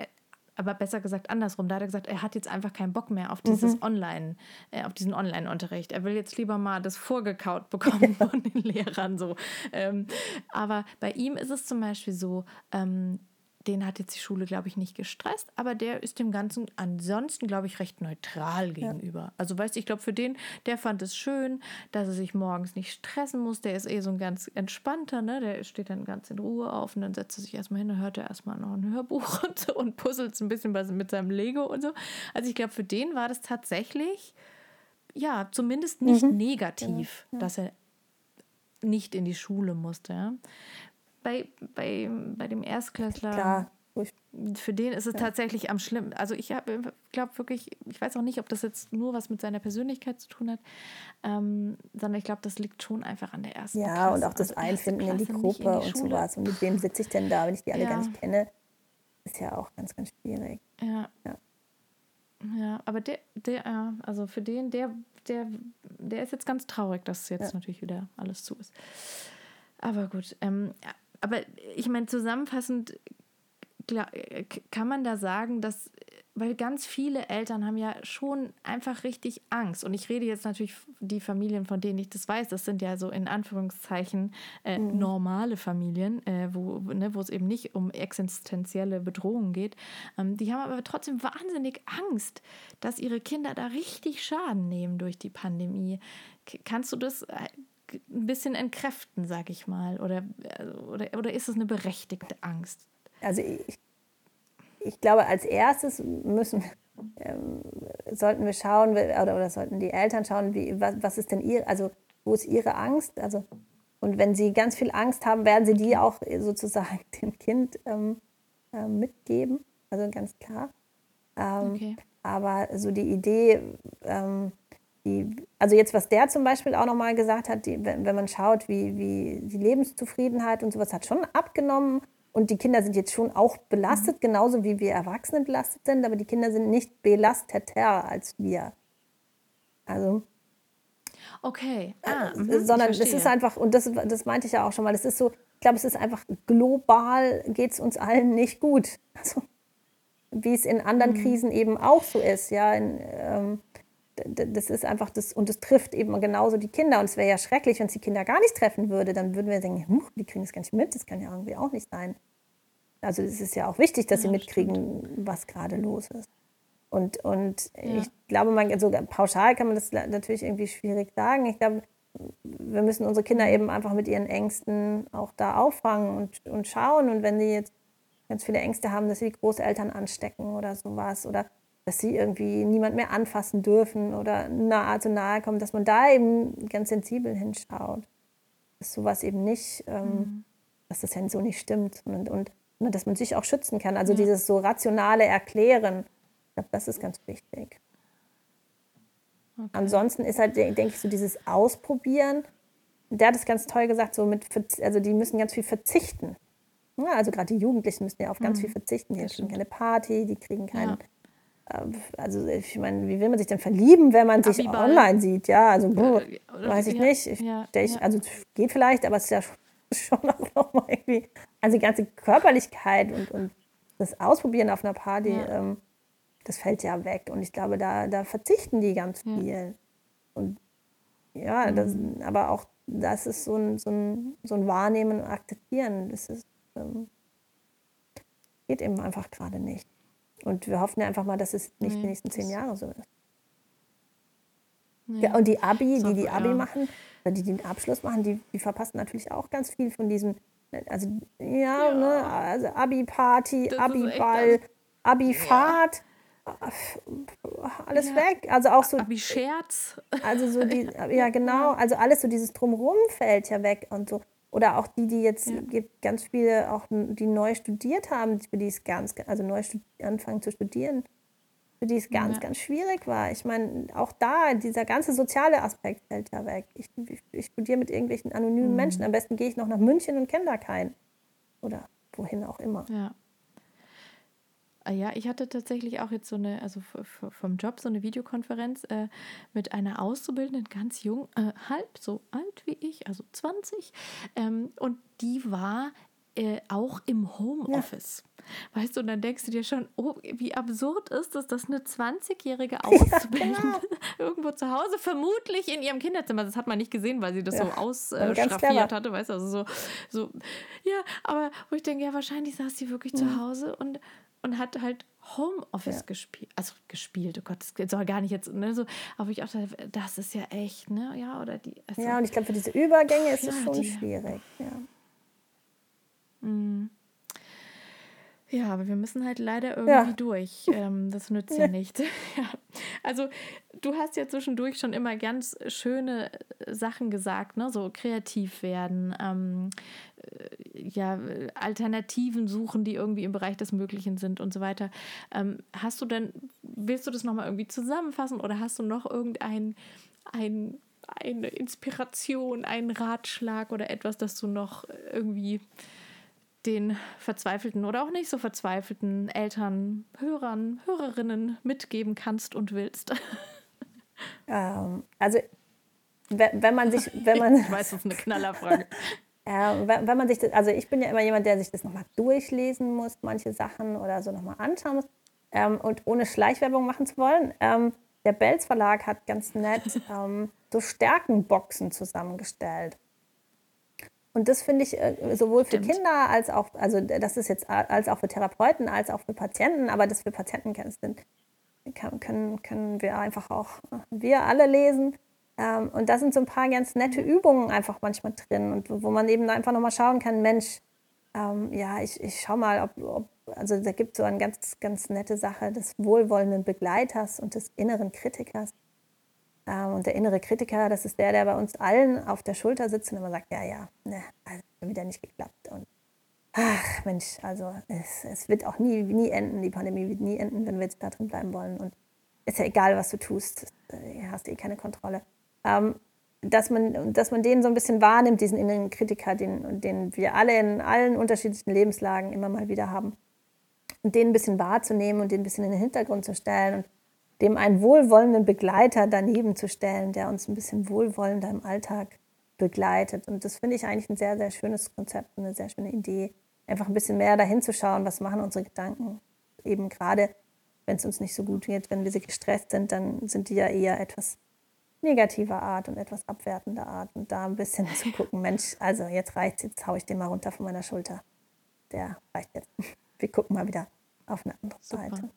aber besser gesagt andersrum. Da hat er gesagt, er hat jetzt einfach keinen Bock mehr auf dieses mhm. Online, äh, auf diesen Online-Unterricht. Er will jetzt lieber mal das vorgekaut bekommen von den Lehrern so. Ähm, aber bei ihm ist es zum Beispiel so, ähm, den hat jetzt die Schule, glaube ich, nicht gestresst, aber der ist dem Ganzen ansonsten, glaube ich, recht neutral gegenüber. Also, weißt du, ich glaube, für den, der fand es schön, dass er sich morgens nicht stressen muss. Der ist eh so ein ganz entspannter, ne? Der steht dann ganz in Ruhe auf und dann setzt er sich erstmal hin und hört er erstmal noch ein Hörbuch und so und puzzelt ein bisschen was mit seinem Lego und so. Also, ich glaube, für den war das tatsächlich, ja, zumindest nicht mhm. negativ, ja, ja. dass er nicht in die Schule musste. Ja? Bei, bei, bei dem Erstklässler. Klar. Für den ist es ja. tatsächlich am schlimmsten. Also ich glaube wirklich, ich weiß auch nicht, ob das jetzt nur was mit seiner Persönlichkeit zu tun hat, ähm, sondern ich glaube, das liegt schon einfach an der ersten ja, Klasse. Ja, und auch das also Einfinden in die Gruppe in die und sowas. Und mit wem sitze ich denn da, wenn ich die alle ja. gar nicht kenne, ist ja auch ganz, ganz schwierig. Ja. Ja, ja aber der, der, also für den, der, der, der ist jetzt ganz traurig, dass jetzt natürlich wieder alles zu ist. Aber gut, ähm, aber ich meine, zusammenfassend kann man da sagen, dass, weil ganz viele Eltern haben ja schon einfach richtig Angst. Und ich rede jetzt natürlich die Familien, von denen ich das weiß, das sind ja so in Anführungszeichen äh, mhm. normale Familien, äh, wo, ne, wo es eben nicht um existenzielle Bedrohungen geht. Ähm, die haben aber trotzdem wahnsinnig Angst, dass ihre Kinder da richtig Schaden nehmen durch die Pandemie. Kannst du das äh, ein bisschen entkräften, sag ich mal? Oder, oder, oder ist es eine berechtigte Angst? Also ich, ich glaube, als erstes müssen, ähm, sollten wir schauen, oder, oder sollten die Eltern schauen, wie, was, was ist denn ihr, also wo ist ihre Angst? Also, und wenn sie ganz viel Angst haben, werden sie die auch sozusagen dem Kind ähm, äh, mitgeben. Also ganz klar. Ähm, okay. Aber so die Idee, ähm, die, also jetzt, was der zum Beispiel auch nochmal gesagt hat, die, wenn, wenn man schaut, wie, wie die Lebenszufriedenheit und sowas hat schon abgenommen und die Kinder sind jetzt schon auch belastet, mhm. genauso wie wir Erwachsene belastet sind, aber die Kinder sind nicht belasteter als wir. Also. Okay. Ah, äh, sondern es ist einfach, und das, das meinte ich ja auch schon mal, das ist so, ich glaube, es ist einfach global geht es uns allen nicht gut. Also, wie es in anderen mhm. Krisen eben auch so ist, ja. In, ähm, das ist einfach das, und das trifft eben genauso die Kinder. Und es wäre ja schrecklich, wenn es die Kinder gar nicht treffen würde. Dann würden wir denken, hm, die kriegen es gar nicht mit, das kann ja irgendwie auch nicht sein. Also es ist ja auch wichtig, dass ja, sie mitkriegen, stimmt. was gerade los ist. Und, und ja. ich glaube, man, so pauschal kann man das natürlich irgendwie schwierig sagen. Ich glaube, wir müssen unsere Kinder eben einfach mit ihren Ängsten auch da auffangen und, und schauen. Und wenn die jetzt ganz viele Ängste haben, dass sie die Großeltern anstecken oder sowas oder dass sie irgendwie niemand mehr anfassen dürfen oder nahe zu nahe kommen, dass man da eben ganz sensibel hinschaut. Dass sowas eben nicht, ähm, mhm. dass das so nicht stimmt und, und, und, dass man sich auch schützen kann. Also ja. dieses so rationale Erklären, ich glaube, das ist ganz wichtig. Okay. Ansonsten ist halt, denke ich, so dieses Ausprobieren. Der hat es ganz toll gesagt, so mit, also die müssen ganz viel verzichten. Ja, also gerade die Jugendlichen müssen ja auf ganz mhm. viel verzichten. Die kriegen keine Party, die kriegen keinen. Ja also ich meine, wie will man sich denn verlieben, wenn man sich Abiball. online sieht? Ja, also boah, weiß ich ja, nicht. Ich, ja, ich. Also geht vielleicht, aber es ist ja schon auch nochmal irgendwie, also die ganze Körperlichkeit und, und das Ausprobieren auf einer Party, ähm, das fällt ja weg. Und ich glaube, da, da verzichten die ganz viel. Und ja, das, mhm. aber auch das ist so ein, so ein, so ein Wahrnehmen und Akzeptieren. Das ist, ähm, geht eben einfach gerade nicht. Und wir hoffen ja einfach mal, dass es nicht nee, die nächsten zehn Jahre so ist. Nee. Ja, und die Abi, so, die die Abi ja. machen, die den Abschluss machen, die, die verpassen natürlich auch ganz viel von diesem, also ja, ja. Ne, also Abi-Party, Abi-Ball, Abi-Fahrt. Alles weg. Also auch so. Abi-Scherz. Also so die, ja genau, also alles so dieses Drumherum fällt ja weg und so. Oder auch die, die jetzt, ja. gibt ganz viele, auch die neu studiert haben, für die es ganz, also neu anfangen zu studieren, für die es ganz, ja. ganz schwierig war. Ich meine, auch da, dieser ganze soziale Aspekt fällt ja weg. Ich, ich studiere mit irgendwelchen anonymen mhm. Menschen. Am besten gehe ich noch nach München und kenne da keinen. Oder wohin auch immer. Ja. Ah ja, ich hatte tatsächlich auch jetzt so eine, also vom Job so eine Videokonferenz äh, mit einer Auszubildenden, ganz jung, äh, halb so alt wie ich, also 20. Ähm, und die war äh, auch im Homeoffice. Ja. Weißt du, und dann denkst du dir schon, oh, wie absurd ist es, dass eine 20-jährige Auszubildende ja, genau. irgendwo zu Hause, vermutlich in ihrem Kinderzimmer, das hat man nicht gesehen, weil sie das ja. so ausstraffiert hatte, weißt du, also so, so, ja, aber wo ich denke, ja, wahrscheinlich saß sie wirklich zu Hause und, und hat halt Homeoffice ja. gespielt. Also gespielt, oh Gott, das soll gar nicht jetzt, ne, so, aber ich auch dachte, das ist ja echt, ne, ja, oder die. Also, ja, und ich glaube, für diese Übergänge ist es schon die, schwierig, ja. Mhm. Ja, aber wir müssen halt leider irgendwie ja. durch. Ähm, das nützt ja nicht. ja. Also, du hast ja zwischendurch schon immer ganz schöne äh, Sachen gesagt, ne? So kreativ werden, ähm, äh, ja, Alternativen suchen, die irgendwie im Bereich des Möglichen sind und so weiter. Ähm, hast du denn, willst du das nochmal irgendwie zusammenfassen oder hast du noch irgendein ein, eine Inspiration, einen Ratschlag oder etwas, das du noch irgendwie den verzweifelten oder auch nicht so verzweifelten Eltern, Hörern, Hörerinnen mitgeben kannst und willst? Ähm, also wenn man sich, wenn man, ich weiß, das ist eine Knallerfrage. äh, wenn man sich, das, also ich bin ja immer jemand, der sich das nochmal durchlesen muss, manche Sachen oder so nochmal anschauen muss ähm, und ohne Schleichwerbung machen zu wollen. Ähm, der Belz Verlag hat ganz nett ähm, so Stärkenboxen zusammengestellt. Und das finde ich äh, sowohl für Stimmt. Kinder als auch, also das ist jetzt als auch für Therapeuten, als auch für Patienten, aber das für Patienten sind, können, können wir einfach auch, wir alle lesen. Ähm, und da sind so ein paar ganz nette Übungen einfach manchmal drin und wo man eben einfach nochmal schauen kann, Mensch, ähm, ja, ich, ich schau mal, ob, ob also da gibt es so eine ganz, ganz nette Sache des wohlwollenden Begleiters und des inneren Kritikers. Ähm, und der innere Kritiker, das ist der, der bei uns allen auf der Schulter sitzt und immer sagt, ja, ja, ne, also wieder nicht geklappt. Und ach Mensch, also es, es wird auch nie, nie enden, die Pandemie wird nie enden, wenn wir jetzt da drin bleiben wollen. Und ist ja egal, was du tust, äh, hast eh keine Kontrolle. Ähm, dass man, dass man den so ein bisschen wahrnimmt, diesen inneren Kritiker, den, den wir alle in allen unterschiedlichen Lebenslagen immer mal wieder haben. Und den ein bisschen wahrzunehmen und den ein bisschen in den Hintergrund zu stellen und dem einen wohlwollenden Begleiter daneben zu stellen, der uns ein bisschen wohlwollender im Alltag begleitet. Und das finde ich eigentlich ein sehr, sehr schönes Konzept, eine sehr schöne Idee. Einfach ein bisschen mehr dahin zu schauen, was machen unsere Gedanken. Eben gerade, wenn es uns nicht so gut geht, wenn wir gestresst sind, dann sind die ja eher etwas negativer Art und etwas abwertender Art. Und da ein bisschen zu gucken, Mensch, also jetzt reicht's, jetzt haue ich den mal runter von meiner Schulter. Der reicht jetzt. Wir gucken mal wieder auf eine andere Super. Seite.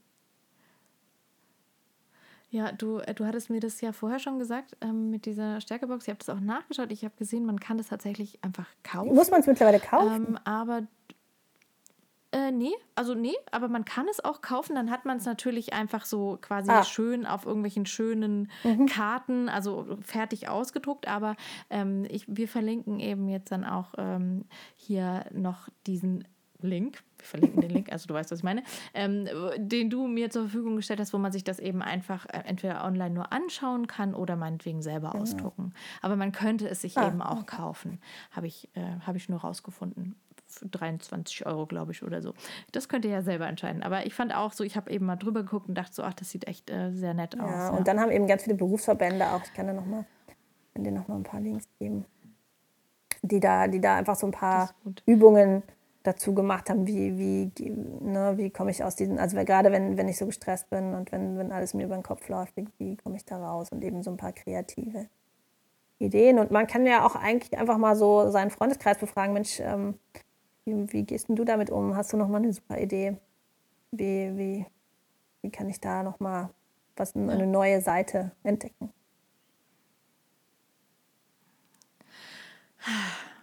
Ja, du, äh, du hattest mir das ja vorher schon gesagt ähm, mit dieser Stärkebox. Ich habe das auch nachgeschaut. Ich habe gesehen, man kann das tatsächlich einfach kaufen. Muss man es mittlerweile kaufen? Ähm, aber äh, nee, also nee, aber man kann es auch kaufen. Dann hat man es natürlich einfach so quasi ah. schön auf irgendwelchen schönen mhm. Karten, also fertig ausgedruckt. Aber ähm, ich, wir verlinken eben jetzt dann auch ähm, hier noch diesen Link, wir verlinken den Link, also du weißt, was ich meine, ähm, den du mir zur Verfügung gestellt hast, wo man sich das eben einfach äh, entweder online nur anschauen kann oder meinetwegen selber genau. ausdrucken. Aber man könnte es sich ah, eben auch kaufen, habe ich, äh, hab ich nur rausgefunden. Für 23 Euro, glaube ich, oder so. Das könnt ihr ja selber entscheiden. Aber ich fand auch so, ich habe eben mal drüber geguckt und dachte so, ach, das sieht echt äh, sehr nett aus. Ja, und dann haben eben ganz viele Berufsverbände auch, ich kann dir nochmal noch mal ein paar Links geben, die da, die da einfach so ein paar Übungen dazu gemacht haben, wie, wie, ne, wie komme ich aus diesen, also gerade wenn, wenn ich so gestresst bin und wenn, wenn alles mir über den Kopf läuft, wie, wie komme ich da raus und eben so ein paar kreative Ideen. Und man kann ja auch eigentlich einfach mal so seinen Freundeskreis befragen, Mensch, ähm, wie, wie gehst denn du damit um? Hast du noch mal eine super Idee? Wie, wie, wie kann ich da noch mal was, eine neue Seite entdecken?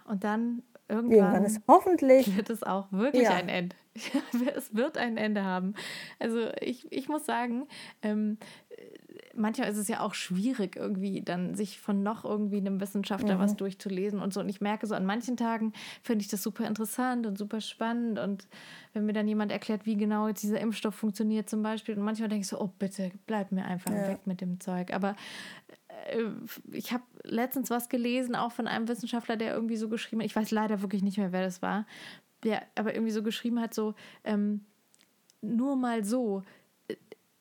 Und dann Irgendwann, Irgendwann ist hoffentlich wird es auch wirklich ja. ein Ende. es wird ein Ende haben. Also ich, ich muss sagen, ähm, manchmal ist es ja auch schwierig, irgendwie dann sich von noch irgendwie einem Wissenschaftler mhm. was durchzulesen und so. Und ich merke so, an manchen Tagen finde ich das super interessant und super spannend. Und wenn mir dann jemand erklärt, wie genau jetzt dieser Impfstoff funktioniert zum Beispiel, und manchmal denke ich so, oh bitte, bleib mir einfach ja. weg mit dem Zeug. Aber ich habe letztens was gelesen, auch von einem Wissenschaftler, der irgendwie so geschrieben hat, ich weiß leider wirklich nicht mehr, wer das war, der aber irgendwie so geschrieben hat, so, ähm, nur mal so, äh,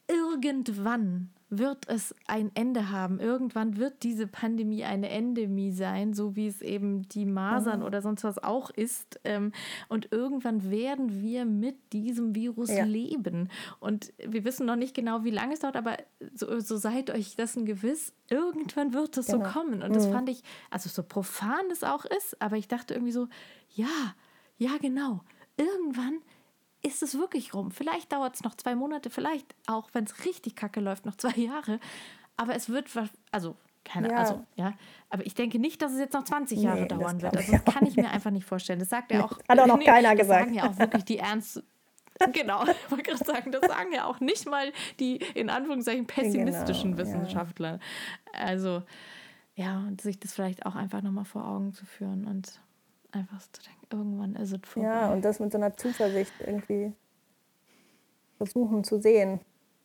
irgendwann wird es ein Ende haben. Irgendwann wird diese Pandemie eine Endemie sein, so wie es eben die Masern oder sonst was auch ist. Ähm, und irgendwann werden wir mit diesem Virus Ja. leben. Und wir wissen noch nicht genau, wie lange es dauert, aber so, so seid euch dessen gewiss, irgendwann wird es so Genau. kommen. Und das fand ich, also so profan das auch ist, aber ich dachte irgendwie so, ja, ja, genau. Irgendwann ist es wirklich rum. Vielleicht dauert es noch zwei Monate, vielleicht auch, wenn es richtig kacke läuft, noch zwei Jahre. Aber es wird, also, keine Ja. also, ja. Aber ich denke nicht, dass es jetzt noch 20 Jahre Nee, dauern wird. Also, das kann ich mir einfach nicht vorstellen. Das sagt ja auch. Hat auch noch keiner das gesagt. sagen ja auch wirklich die ernst. Genau, ich wollte gerade sagen, das sagen ja auch nicht mal die in Anführungszeichen pessimistischen Genau, ja. Wissenschaftler. Also, ja, und sich das vielleicht auch einfach nochmal vor Augen zu führen und einfach so zu denken, irgendwann ist es vorbei. Ja, und das mit so einer Zuversicht irgendwie versuchen zu sehen.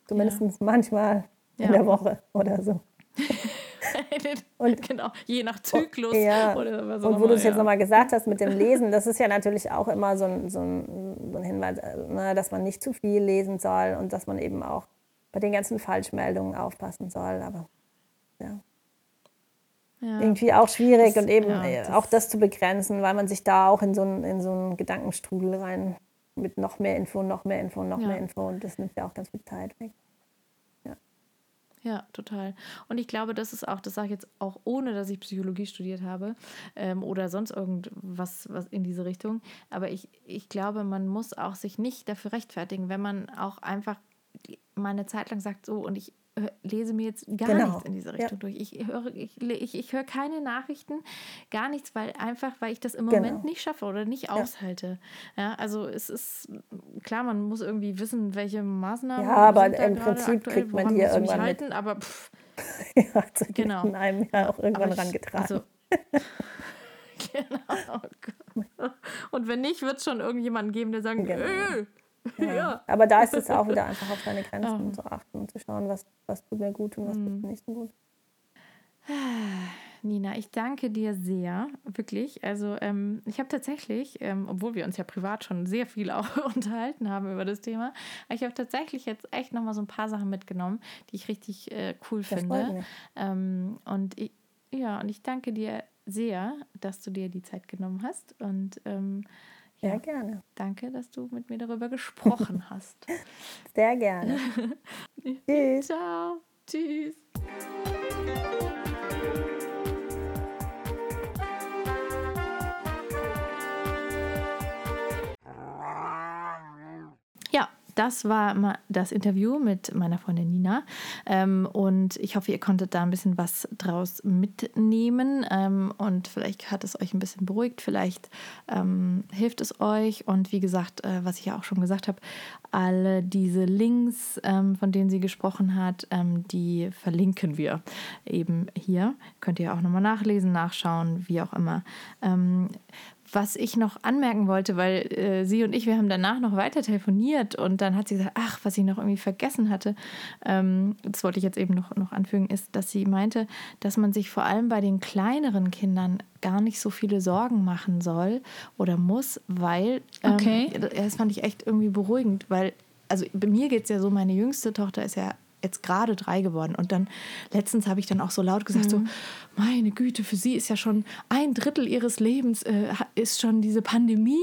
Zumindest manchmal in Ja. der Woche oder so. und genau, je nach Zyklus Ja, oder was auch und wo du es jetzt ja. nochmal gesagt hast mit dem Lesen, das ist ja natürlich auch immer so ein, so ein, so ein Hinweis, äh, ne, dass man nicht zu viel lesen soll und dass man eben auch bei den ganzen Falschmeldungen aufpassen soll. Aber ja, Ja. irgendwie auch schwierig Das- und eben ja, äh, das- auch das zu begrenzen, weil man sich da auch in so einen, in so einen Gedankenstrudel rein mit noch mehr Info, noch mehr Info, noch Ja. mehr Info und das nimmt ja auch ganz viel Zeit weg. Ja, total. Und ich glaube, das ist auch, das sage ich jetzt auch ohne, dass ich Psychologie studiert habe ähm, oder sonst irgendwas was in diese Richtung. Aber ich, ich glaube, man muss auch sich nicht dafür rechtfertigen, wenn man auch einfach mal eine Zeit lang sagt, so und ich lese mir jetzt gar Genau. nichts in diese Richtung Ja. durch. Ich höre, ich, ich, ich höre keine Nachrichten, gar nichts, weil einfach, weil ich das im Genau. Moment nicht schaffe oder nicht aushalte. Ja, also es ist klar, man muss irgendwie wissen, welche Maßnahmen Ja, aber im Prinzip aktuell, kriegt man ja mich irgendwann mit. halten, aber pff, Ja, also die Genau. in einem ja auch irgendwann ich- rangetragen. Also, genau. Und wenn nicht, wird es schon irgendjemanden geben, der sagt, Genau. äh, ja. Aber da ist es auch wieder einfach auf seine Grenzen. Mhm. zu achten und zu schauen, was, was tut mir gut und was tut mir nicht so gut. Nina, ich danke dir sehr, wirklich. Also ähm, ich habe tatsächlich, ähm, obwohl wir uns ja privat schon sehr viel auch unterhalten haben über das Thema, ich habe tatsächlich jetzt echt nochmal so ein paar Sachen mitgenommen, die ich richtig äh, cool Das finde. Ähm, und ich, ja, und ich danke dir sehr, dass du dir die Zeit genommen hast und Sehr ja, gerne. danke, dass du mit mir darüber gesprochen hast. Sehr gerne. Tschüss. Ciao, tschüss. Das war das Interview mit meiner Freundin Nina. Ähm, und ich hoffe, ihr konntet da ein bisschen was draus mitnehmen. Ähm, und vielleicht hat es euch ein bisschen beruhigt, vielleicht ähm, hilft es euch. Und wie gesagt, äh, was ich ja auch schon gesagt habe, alle diese Links, von denen sie gesprochen hat, die verlinken wir eben hier. Könnt ihr auch nochmal nachlesen, nachschauen, wie auch immer. Was ich noch anmerken wollte, weil äh, sie und ich, wir haben danach noch weiter telefoniert und dann hat sie gesagt, ach, was ich noch irgendwie vergessen hatte, ähm, das wollte ich jetzt eben noch, noch anfügen, ist, dass sie meinte, dass man sich vor allem bei den kleineren Kindern gar nicht so viele Sorgen machen soll oder muss, weil, ähm, Okay. das fand ich echt irgendwie beruhigend, weil, also bei mir geht es ja so, meine jüngste Tochter ist ja jetzt gerade drei geworden. Und dann letztens habe ich dann auch so laut gesagt, so, meine Güte, für sie ist ja schon ein Drittel ihres Lebens äh, ist schon diese Pandemie.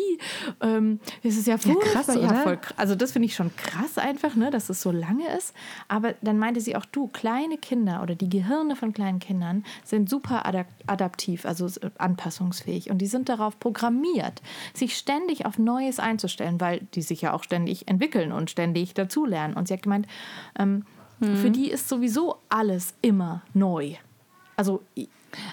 Ähm, es ist ja furchtbar. krass, ja, oder? voll, kr- also das finde ich schon krass einfach, ne, dass es so lange ist. Aber dann meinte sie auch, du, kleine Kinder oder die Gehirne von kleinen Kindern sind super adap adaptiv, also s- anpassungsfähig. Und die sind darauf programmiert, sich ständig auf Neues einzustellen, weil die sich ja auch ständig entwickeln und ständig dazulernen. Und sie hat gemeint, ähm, Mhm. für die ist sowieso alles immer neu. Also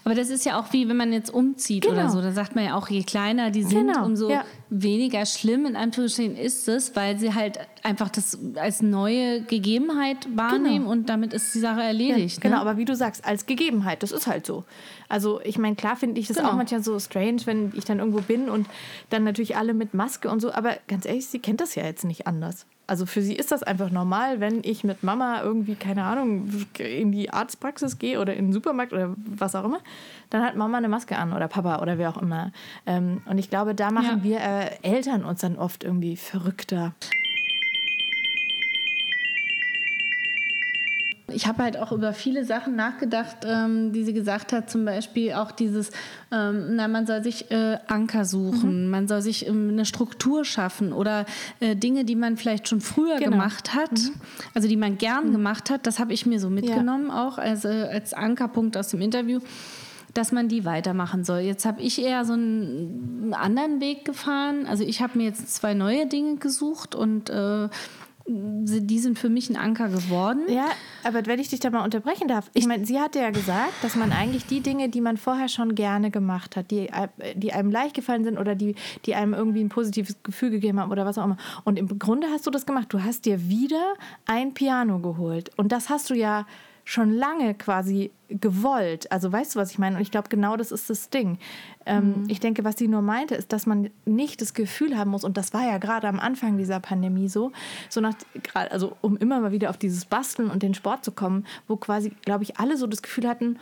Aber das ist ja auch wie wenn man jetzt umzieht Genau. oder so. Da sagt man ja auch, je kleiner die sind, Genau, umso ja. weniger schlimm in Anführungsstrichen ist es, weil sie halt einfach das als neue Gegebenheit wahrnehmen und damit ist die Sache erledigt. Genau, ne? aber wie du sagst, als Gegebenheit, das ist halt so. Also ich meine, klar finde ich das Genau. auch manchmal so strange, wenn ich dann irgendwo bin und dann natürlich alle mit Maske und so, aber ganz ehrlich, sie kennt das ja jetzt nicht anders. Also für sie ist das einfach normal, wenn ich mit Mama irgendwie, keine Ahnung, in die Arztpraxis gehe oder in den Supermarkt oder was auch immer, dann hat Mama eine Maske an oder Papa oder wer auch immer. Ähm, und ich glaube, da machen Ja. wir äh, Eltern uns dann oft irgendwie verrückter. Ich habe halt auch über viele Sachen nachgedacht, ähm, die sie gesagt hat. Zum Beispiel auch dieses, ähm, na, man soll sich äh, Anker suchen, mhm. man soll sich ähm, eine Struktur schaffen oder äh, Dinge, die man vielleicht schon früher genau. gemacht hat, mhm. also die man gern mhm. gemacht hat. Das habe ich mir so mitgenommen ja. auch als, äh, als Ankerpunkt aus dem Interview dass man die weitermachen soll. Jetzt habe ich eher so einen anderen Weg gefahren. Also ich habe mir jetzt zwei neue Dinge gesucht und äh, die sind für mich ein Anker geworden. Ja, aber wenn ich dich da mal unterbrechen darf, ich meine, sie hatte ja gesagt, dass man eigentlich die Dinge, die man vorher schon gerne gemacht hat, die, die einem leicht gefallen sind oder die, die einem irgendwie ein positives Gefühl gegeben haben oder was auch immer. Und im Grunde hast du das gemacht. Du hast dir wieder ein Piano geholt. Und das hast du ja schon lange quasi gewollt. Also weißt du, was ich meine? Und ich glaube, genau das ist das Ding. Ähm, mhm. Ich denke, was sie nur meinte, ist, dass man nicht das Gefühl haben muss, und das war ja gerade am Anfang dieser Pandemie so, so nach, also um immer mal wieder auf dieses Basteln und den Sport zu kommen, wo quasi, glaube ich, alle so das Gefühl hatten,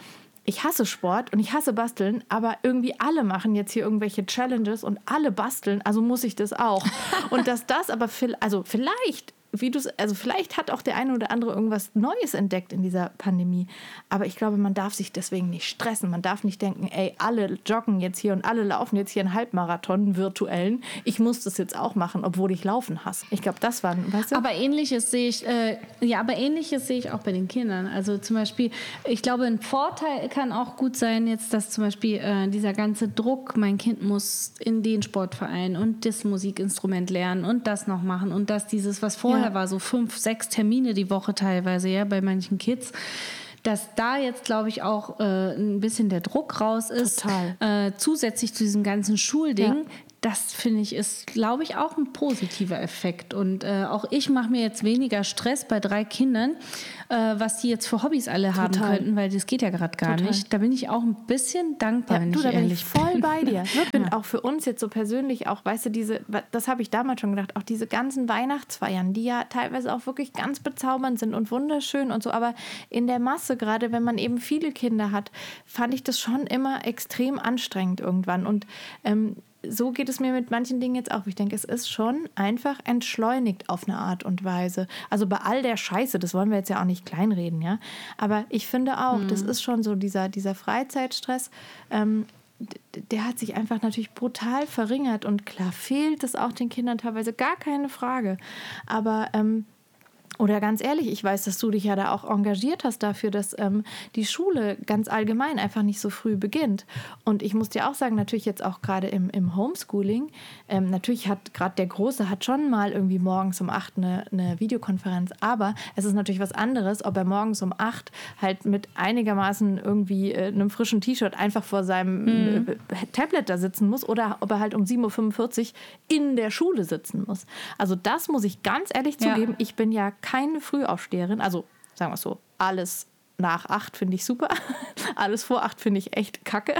ich hasse Sport und ich hasse Basteln, aber irgendwie alle machen jetzt hier irgendwelche Challenges und alle basteln, also muss ich das auch. und dass das aber, also vielleicht wie du also vielleicht hat auch der eine oder andere irgendwas Neues entdeckt in dieser Pandemie. Aber ich glaube, man darf sich deswegen nicht stressen. Man darf nicht denken, ey, alle joggen jetzt hier und alle laufen jetzt hier einen Halbmarathon virtuellen. Ich muss das jetzt auch machen, obwohl ich laufen hasse. Ich glaube, das war, weißt du? Aber ähnliches sehe ich, äh, ja, aber ähnliches sehe ich auch bei den Kindern. Also zum Beispiel, ich glaube, ein Vorteil kann auch gut sein, jetzt, dass zum Beispiel äh, dieser ganze Druck, mein Kind muss in den Sportverein und das Musikinstrument lernen und das noch machen und das dieses, was vorher vorher war, so fünf, sechs Termine die Woche teilweise, ja, bei manchen Kids dass da jetzt, glaube ich, auch äh, ein bisschen der Druck raus ist. Äh, zusätzlich zu diesem ganzen Schulding, ja das finde ich ist, glaube ich, auch ein positiver Effekt. Und äh, auch ich mache mir jetzt weniger Stress bei drei Kindern, äh, was die jetzt für Hobbys alle Total. haben könnten, weil das geht ja gerade gar Total. nicht. Da bin ich auch ein bisschen dankbar, ja, wenn du, ich da bin ich voll bin. bei dir. Ich bin ja. auch für uns jetzt so persönlich auch, weißt du, diese, das habe ich damals schon gedacht, auch diese ganzen Weihnachtsfeiern, die ja teilweise auch wirklich ganz bezaubernd sind und wunderschön und so, aber in der Masse, gerade wenn man eben viele Kinder hat, fand ich das schon immer extrem anstrengend irgendwann. Und ähm, so geht es mir mit manchen Dingen jetzt auch. Ich denke, es ist schon einfach entschleunigt auf eine Art und Weise. Also bei all der Scheiße, das wollen wir jetzt ja auch nicht kleinreden, ja. Aber ich finde auch, mhm. das ist schon so dieser, dieser Freizeitstress. Ähm, der hat sich einfach natürlich brutal verringert und klar fehlt es auch den Kindern teilweise gar keine Frage. Aber ähm, oder ganz ehrlich, ich weiß, dass du dich ja da auch engagiert hast dafür, dass ähm, die Schule ganz allgemein einfach nicht so früh beginnt. Und ich muss dir auch sagen, natürlich jetzt auch gerade im, im Homeschooling, ähm, natürlich hat gerade der Große hat schon mal irgendwie morgens um acht eine, eine Videokonferenz, aber es ist natürlich was anderes, ob er morgens um acht halt mit einigermaßen irgendwie äh, einem frischen T-Shirt einfach vor seinem mhm. äh, Tablet da sitzen muss oder ob er halt um 7.45 Uhr in der Schule sitzen muss. Also das muss ich ganz ehrlich zugeben, ja. ich bin ja keine Frühaufsteherin. Also sagen wir es so, alles nach acht finde ich super. Alles vor acht finde ich echt kacke.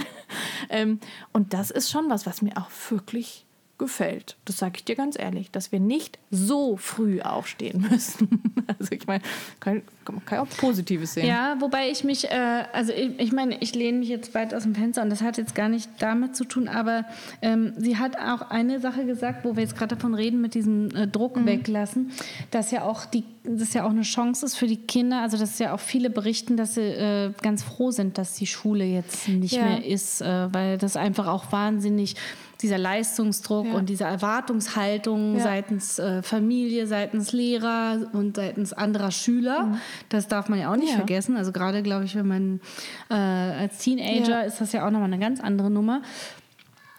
Ähm, und das ist schon was, was mir auch wirklich gefällt. Das sage ich dir ganz ehrlich, dass wir nicht so früh aufstehen müssen. Also ich meine, kann, kann auch Positives sehen. Ja, wobei ich mich, äh, also ich, ich meine, ich lehne mich jetzt weit aus dem Fenster und das hat jetzt gar nicht damit zu tun, aber ähm, sie hat auch eine Sache gesagt, wo wir jetzt gerade davon reden, mit diesem äh, Druck mhm. weglassen, dass ja auch die, das ja auch eine Chance ist für die Kinder, also dass ja auch viele berichten, dass sie äh, ganz froh sind, dass die Schule jetzt nicht ja. mehr ist, äh, weil das einfach auch wahnsinnig dieser Leistungsdruck ja. und diese Erwartungshaltung ja. seitens äh, Familie, seitens Lehrer und seitens anderer Schüler, mhm. das darf man ja auch nicht ja. vergessen. Also gerade, glaube ich, wenn man äh, als Teenager ist das ja auch nochmal eine ganz andere Nummer,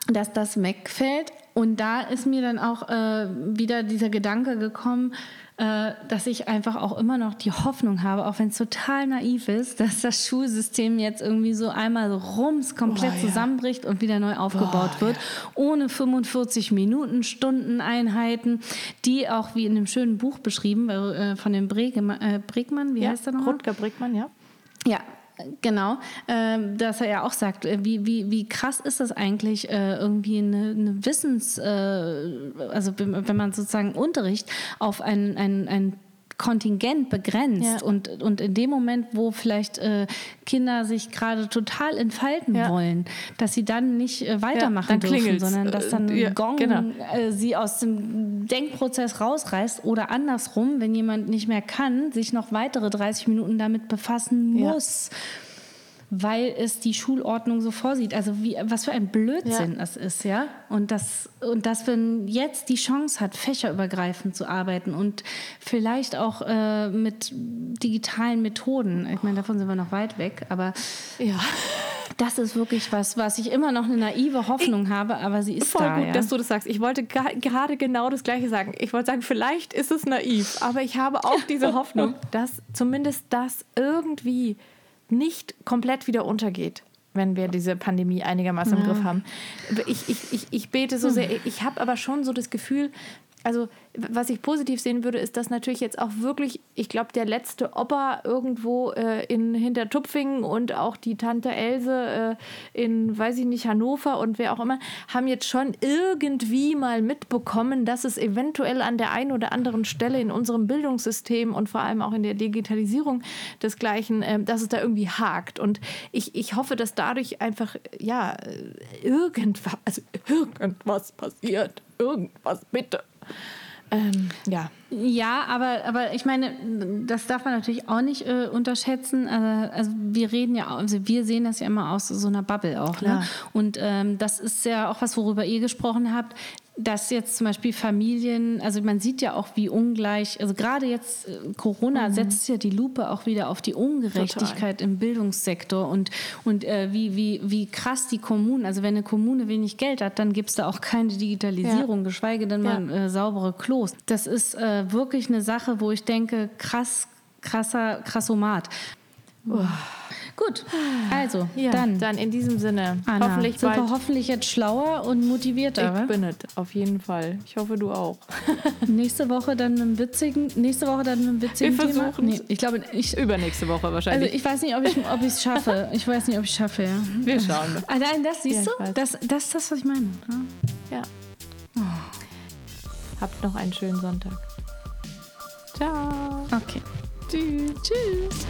dass das wegfällt. Und da ist mir dann auch äh, wieder dieser Gedanke gekommen, dass ich einfach auch immer noch die Hoffnung habe, auch wenn es total naiv ist, dass das Schulsystem jetzt irgendwie so einmal so rums komplett Boah, zusammenbricht und wieder neu aufgebaut Boah, wird, ja. ohne 45 Minuten, Stunden, Einheiten, die auch wie in dem schönen Buch beschrieben äh, von dem Bregmann, äh, Bregmann wie ja, heißt er noch? Rutger Bregmann, ja. Ja, Genau, äh, dass er ja auch sagt, äh, wie, wie, wie krass ist das eigentlich, äh, irgendwie eine, eine Wissens-, äh, also wenn man sozusagen Unterricht auf ein, ein, ein Kontingent begrenzt Ja. und, und in dem Moment, wo vielleicht äh, Kinder sich gerade total entfalten Ja. wollen, dass sie dann nicht äh, weitermachen dann dürfen, sondern dass dann ein Äh, ja, Gong genau. äh, sie aus dem Denkprozess rausreißt oder andersrum, wenn jemand nicht mehr kann, sich noch weitere 30 Minuten damit befassen Ja. muss. Weil es die Schulordnung so vorsieht. Also wie, was für ein Blödsinn Ja. es ist, ja. Und das, und dass man jetzt die Chance hat, fächerübergreifend zu arbeiten und vielleicht auch äh, mit digitalen Methoden. Ich meine, davon sind wir noch weit weg, aber Ja. das ist wirklich was, was ich immer noch eine naive Hoffnung habe, aber sie ist Voll da. gut, ja. dass du das sagst. Ich wollte gerade genau das Gleiche sagen. Ich wollte sagen, vielleicht ist es naiv, aber ich habe auch diese Hoffnung, dass zumindest das irgendwie nicht komplett wieder untergeht, wenn wir diese Pandemie einigermaßen im Griff haben. Ich, ich, ich, ich bete so sehr. Ich habe aber schon so das Gefühl, also was ich positiv sehen würde, ist, dass natürlich jetzt auch wirklich, ich glaube, der letzte Opa irgendwo äh, in Hintertupfingen und auch die Tante Else äh, in, weiß ich nicht, Hannover und wer auch immer, haben jetzt schon irgendwie mal mitbekommen, dass es eventuell an der einen oder anderen Stelle in unserem Bildungssystem und vor allem auch in der Digitalisierung desgleichen, äh, dass es da irgendwie hakt. Und ich, ich hoffe, dass dadurch einfach, ja, äh, irgendwas, also irgendwas passiert. Irgendwas, bitte. Ähm, ja. Ja, aber, aber ich meine, das darf man natürlich auch nicht äh, unterschätzen. Also, also wir reden ja, also wir sehen das ja immer aus so einer Bubble auch. Ne? Und ähm, das ist ja auch was, worüber ihr gesprochen habt, dass jetzt zum Beispiel Familien, also man sieht ja auch, wie ungleich, also gerade jetzt äh, Corona setzt ja die Lupe auch wieder auf die Ungerechtigkeit im Bildungssektor und, und äh, wie, wie, wie krass die Kommunen, also wenn eine Kommune wenig Geld hat, dann gibt es da auch keine Digitalisierung, geschweige denn Ja. mal äh, saubere Klos. Das ist äh, wirklich eine Sache, wo ich denke, krass, krasser, krassomat. Gut, also Ja, dann, dann in diesem Sinne. Anna, hoffentlich sind bald. wir hoffentlich jetzt schlauer und motivierter. ich bin es, auf jeden Fall. Ich hoffe, du auch. Nächste Woche dann mit einem witzigen, nächste Woche dann mit einem witzigen Wir Thema. Nee, ich glaube, ich, Übernächste Woche also wahrscheinlich. ich weiß nicht, ob ich ob es schaffe. Ich weiß nicht, ob ich es schaffe. Ja. Wir schauen. mal. Allein das siehst Ja, du, das, das ist das, was ich meine. Ja. Ja. Habt noch einen schönen Sonntag. Ciao. Okay. Tschüss. Tschüss.